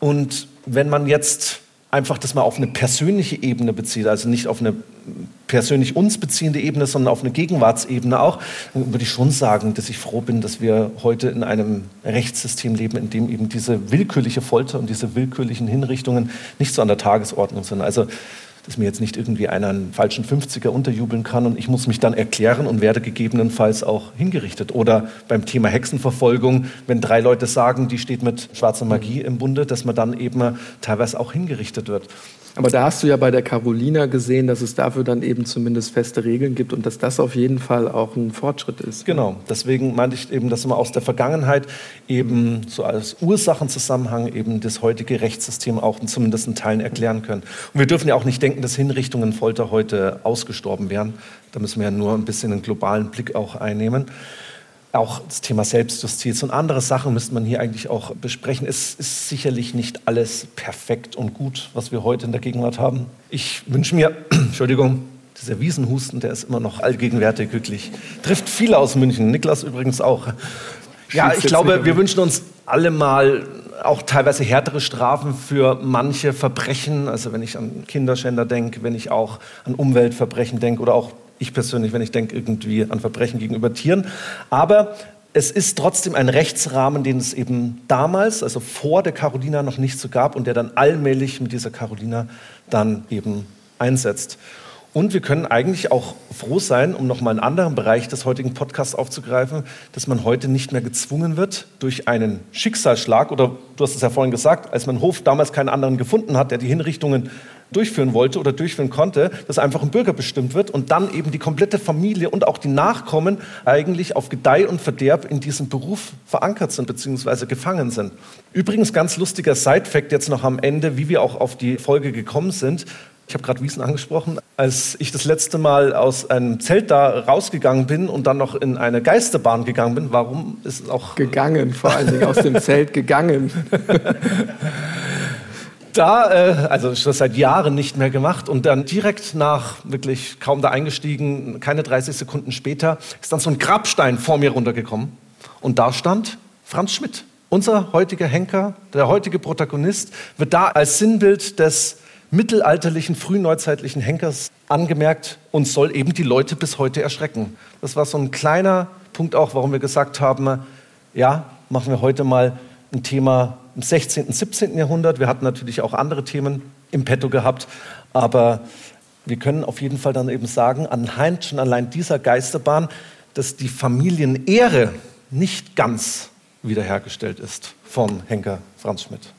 Und wenn man jetzt einfach das mal auf eine persönliche Ebene bezieht, also nicht auf eine persönlich uns beziehende Ebene, sondern auf eine Gegenwartsebene auch, würde ich schon sagen, dass ich froh bin, dass wir heute in einem Rechtssystem leben, in dem eben diese willkürliche Folter und diese willkürlichen Hinrichtungen nicht so an der Tagesordnung sind. Also dass mir jetzt nicht irgendwie einer einen falschen 50er unterjubeln kann und ich muss mich dann erklären und werde gegebenenfalls auch hingerichtet. Oder beim Thema Hexenverfolgung, wenn drei Leute sagen, die steht mit schwarzer Magie im Bunde, dass man dann eben teilweise auch hingerichtet wird. Aber da hast du ja bei der Carolina gesehen, dass es dafür dann eben zumindest feste Regeln gibt und dass das auf jeden Fall auch ein Fortschritt ist. Genau, deswegen meinte ich eben, dass man aus der Vergangenheit eben so als Ursachenzusammenhang eben das heutige Rechtssystem auch zumindest in Teilen erklären können. Und wir dürfen ja auch nicht denken, dass Hinrichtungen Folter heute ausgestorben wären. Da müssen wir ja nur ein bisschen einen globalen Blick auch einnehmen auch das Thema Selbstjustiz und andere Sachen müsste man hier eigentlich auch besprechen. Es ist sicherlich nicht alles perfekt und gut, was wir heute in der Gegenwart haben. Ich wünsche mir, Entschuldigung, dieser Wiesenhusten, der ist immer noch allgegenwärtig, wirklich. Trifft viele aus München, Niklas übrigens auch. Ja, ich glaube, wir wünschen uns alle mal auch teilweise härtere Strafen für manche Verbrechen. Also wenn ich an Kinderschänder denke, wenn ich auch an Umweltverbrechen denke oder auch ich persönlich, wenn ich denke irgendwie an Verbrechen gegenüber Tieren. Aber es ist trotzdem ein Rechtsrahmen, den es eben damals, also vor der Carolina, noch nicht so gab und der dann allmählich mit dieser Carolina dann eben einsetzt. Und wir können eigentlich auch froh sein, um nochmal einen anderen Bereich des heutigen Podcasts aufzugreifen, dass man heute nicht mehr gezwungen wird durch einen Schicksalsschlag oder du hast es ja vorhin gesagt, als mein Hof damals keinen anderen gefunden hat, der die Hinrichtungen durchführen wollte oder durchführen konnte, dass einfach ein Bürger bestimmt wird und dann eben die komplette Familie und auch die Nachkommen eigentlich auf Gedeih und Verderb in diesem Beruf verankert sind bzw. gefangen sind. Übrigens ganz lustiger Side-Fact jetzt noch am Ende, wie wir auch auf die Folge gekommen sind. Ich habe gerade Wiesen angesprochen. Als ich das letzte Mal aus einem Zelt da rausgegangen bin und dann noch in eine Geisterbahn gegangen bin, warum ist es auch... Gegangen, vor allen Dingen aus dem Zelt gegangen. da, äh, also schon seit Jahren nicht mehr gemacht und dann direkt nach wirklich kaum da eingestiegen, keine 30 Sekunden später, ist dann so ein Grabstein vor mir runtergekommen und da stand Franz Schmidt. Unser heutiger Henker, der heutige Protagonist, wird da als Sinnbild des mittelalterlichen, frühneuzeitlichen Henkers angemerkt und soll eben die Leute bis heute erschrecken. Das war so ein kleiner Punkt auch, warum wir gesagt haben, ja, machen wir heute mal ein Thema im 16., und 17. Jahrhundert. Wir hatten natürlich auch andere Themen im Petto gehabt, aber wir können auf jeden Fall dann eben sagen, anhand schon allein dieser Geisterbahn, dass die Familienehre nicht ganz wiederhergestellt ist vom Henker Franz Schmidt.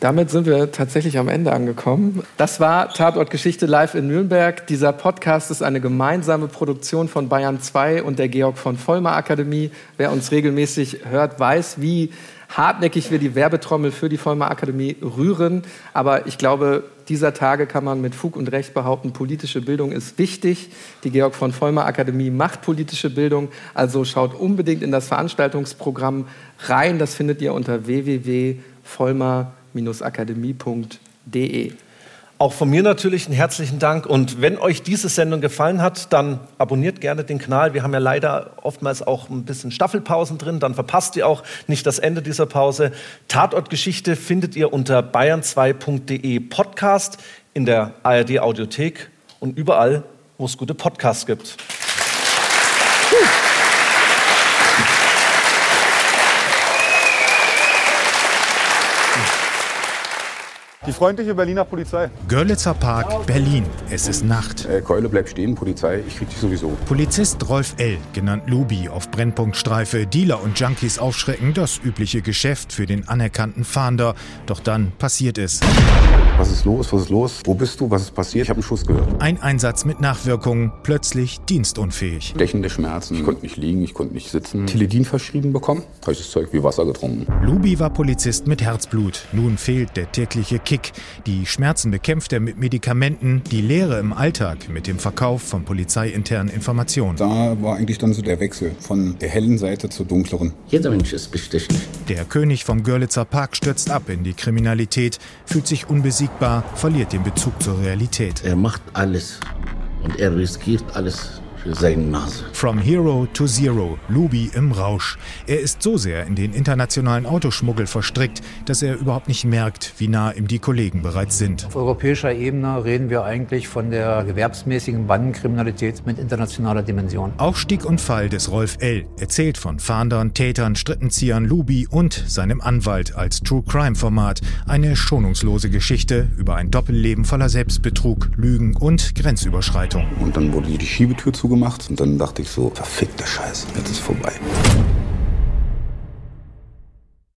Damit sind wir tatsächlich am Ende angekommen. Das war Tatort Geschichte live in Nürnberg. Dieser Podcast ist eine gemeinsame Produktion von Bayern 2 und der Georg von Vollmer Akademie. Wer uns regelmäßig hört, weiß, wie hartnäckig wir die Werbetrommel für die Vollmer Akademie rühren. Aber ich glaube, dieser Tage kann man mit Fug und Recht behaupten, politische Bildung ist wichtig. Die Georg von Vollmer Akademie macht politische Bildung. Also schaut unbedingt in das Veranstaltungsprogramm rein. Das findet ihr unter www.vollmer.de akademie.de. Auch von mir natürlich einen herzlichen Dank. Und wenn euch diese Sendung gefallen hat, dann abonniert gerne den Kanal. Wir haben ja leider oftmals auch ein bisschen Staffelpausen drin. Dann verpasst ihr auch nicht das Ende dieser Pause. Tatortgeschichte findet ihr unter bayern2.de Podcast in der ARD Audiothek und überall, wo es gute Podcasts gibt. Die freundliche Berliner Polizei. Görlitzer Park, Berlin. Es ist Nacht. Äh, Keule, bleib stehen, Polizei, ich krieg dich sowieso. Polizist Rolf L., genannt Lubi, auf Brennpunktstreife, Dealer und Junkies aufschrecken, das übliche Geschäft für den anerkannten Fahnder. Doch dann passiert es. Was ist los? Was ist los? Wo bist du? Was ist passiert? Ich habe einen Schuss gehört. Ein Einsatz mit Nachwirkungen, plötzlich dienstunfähig. Stechende Schmerzen. Ich konnte nicht liegen, ich konnte nicht sitzen. Teledin verschrieben bekommen. Heißes Zeug wie Wasser getrunken. Lubi war Polizist mit Herzblut. Nun fehlt der tägliche Kick. Die Schmerzen bekämpft er mit Medikamenten, die Lehre im Alltag mit dem Verkauf von polizeiinternen Informationen. Da war eigentlich dann so der Wechsel von der hellen Seite zur dunkleren. Jeder Mensch ist bestechlich. Der König vom Görlitzer Park stürzt ab in die Kriminalität, fühlt sich unbesiegbar, verliert den Bezug zur Realität. Er macht alles und er riskiert alles für seine Nase. From Hero to Zero, Lubi im Rausch. Er ist so sehr in den internationalen Autoschmuggel verstrickt, dass er überhaupt nicht merkt, wie nah ihm die Kollegen bereits sind. Auf europäischer Ebene reden wir eigentlich von der gewerbsmäßigen Bandenkriminalität mit internationaler Dimension. Auch Stieg und Fall des Rolf L. erzählt von Fahndern, Tätern, Strippenziehern, Lubi und seinem Anwalt als True Crime Format. Eine schonungslose Geschichte über ein Doppelleben voller Selbstbetrug, Lügen und Grenzüberschreitung. Und dann wurde die Schiebetür zugemacht und dann dachte ich so, verfickte Scheiße, jetzt ist vorbei.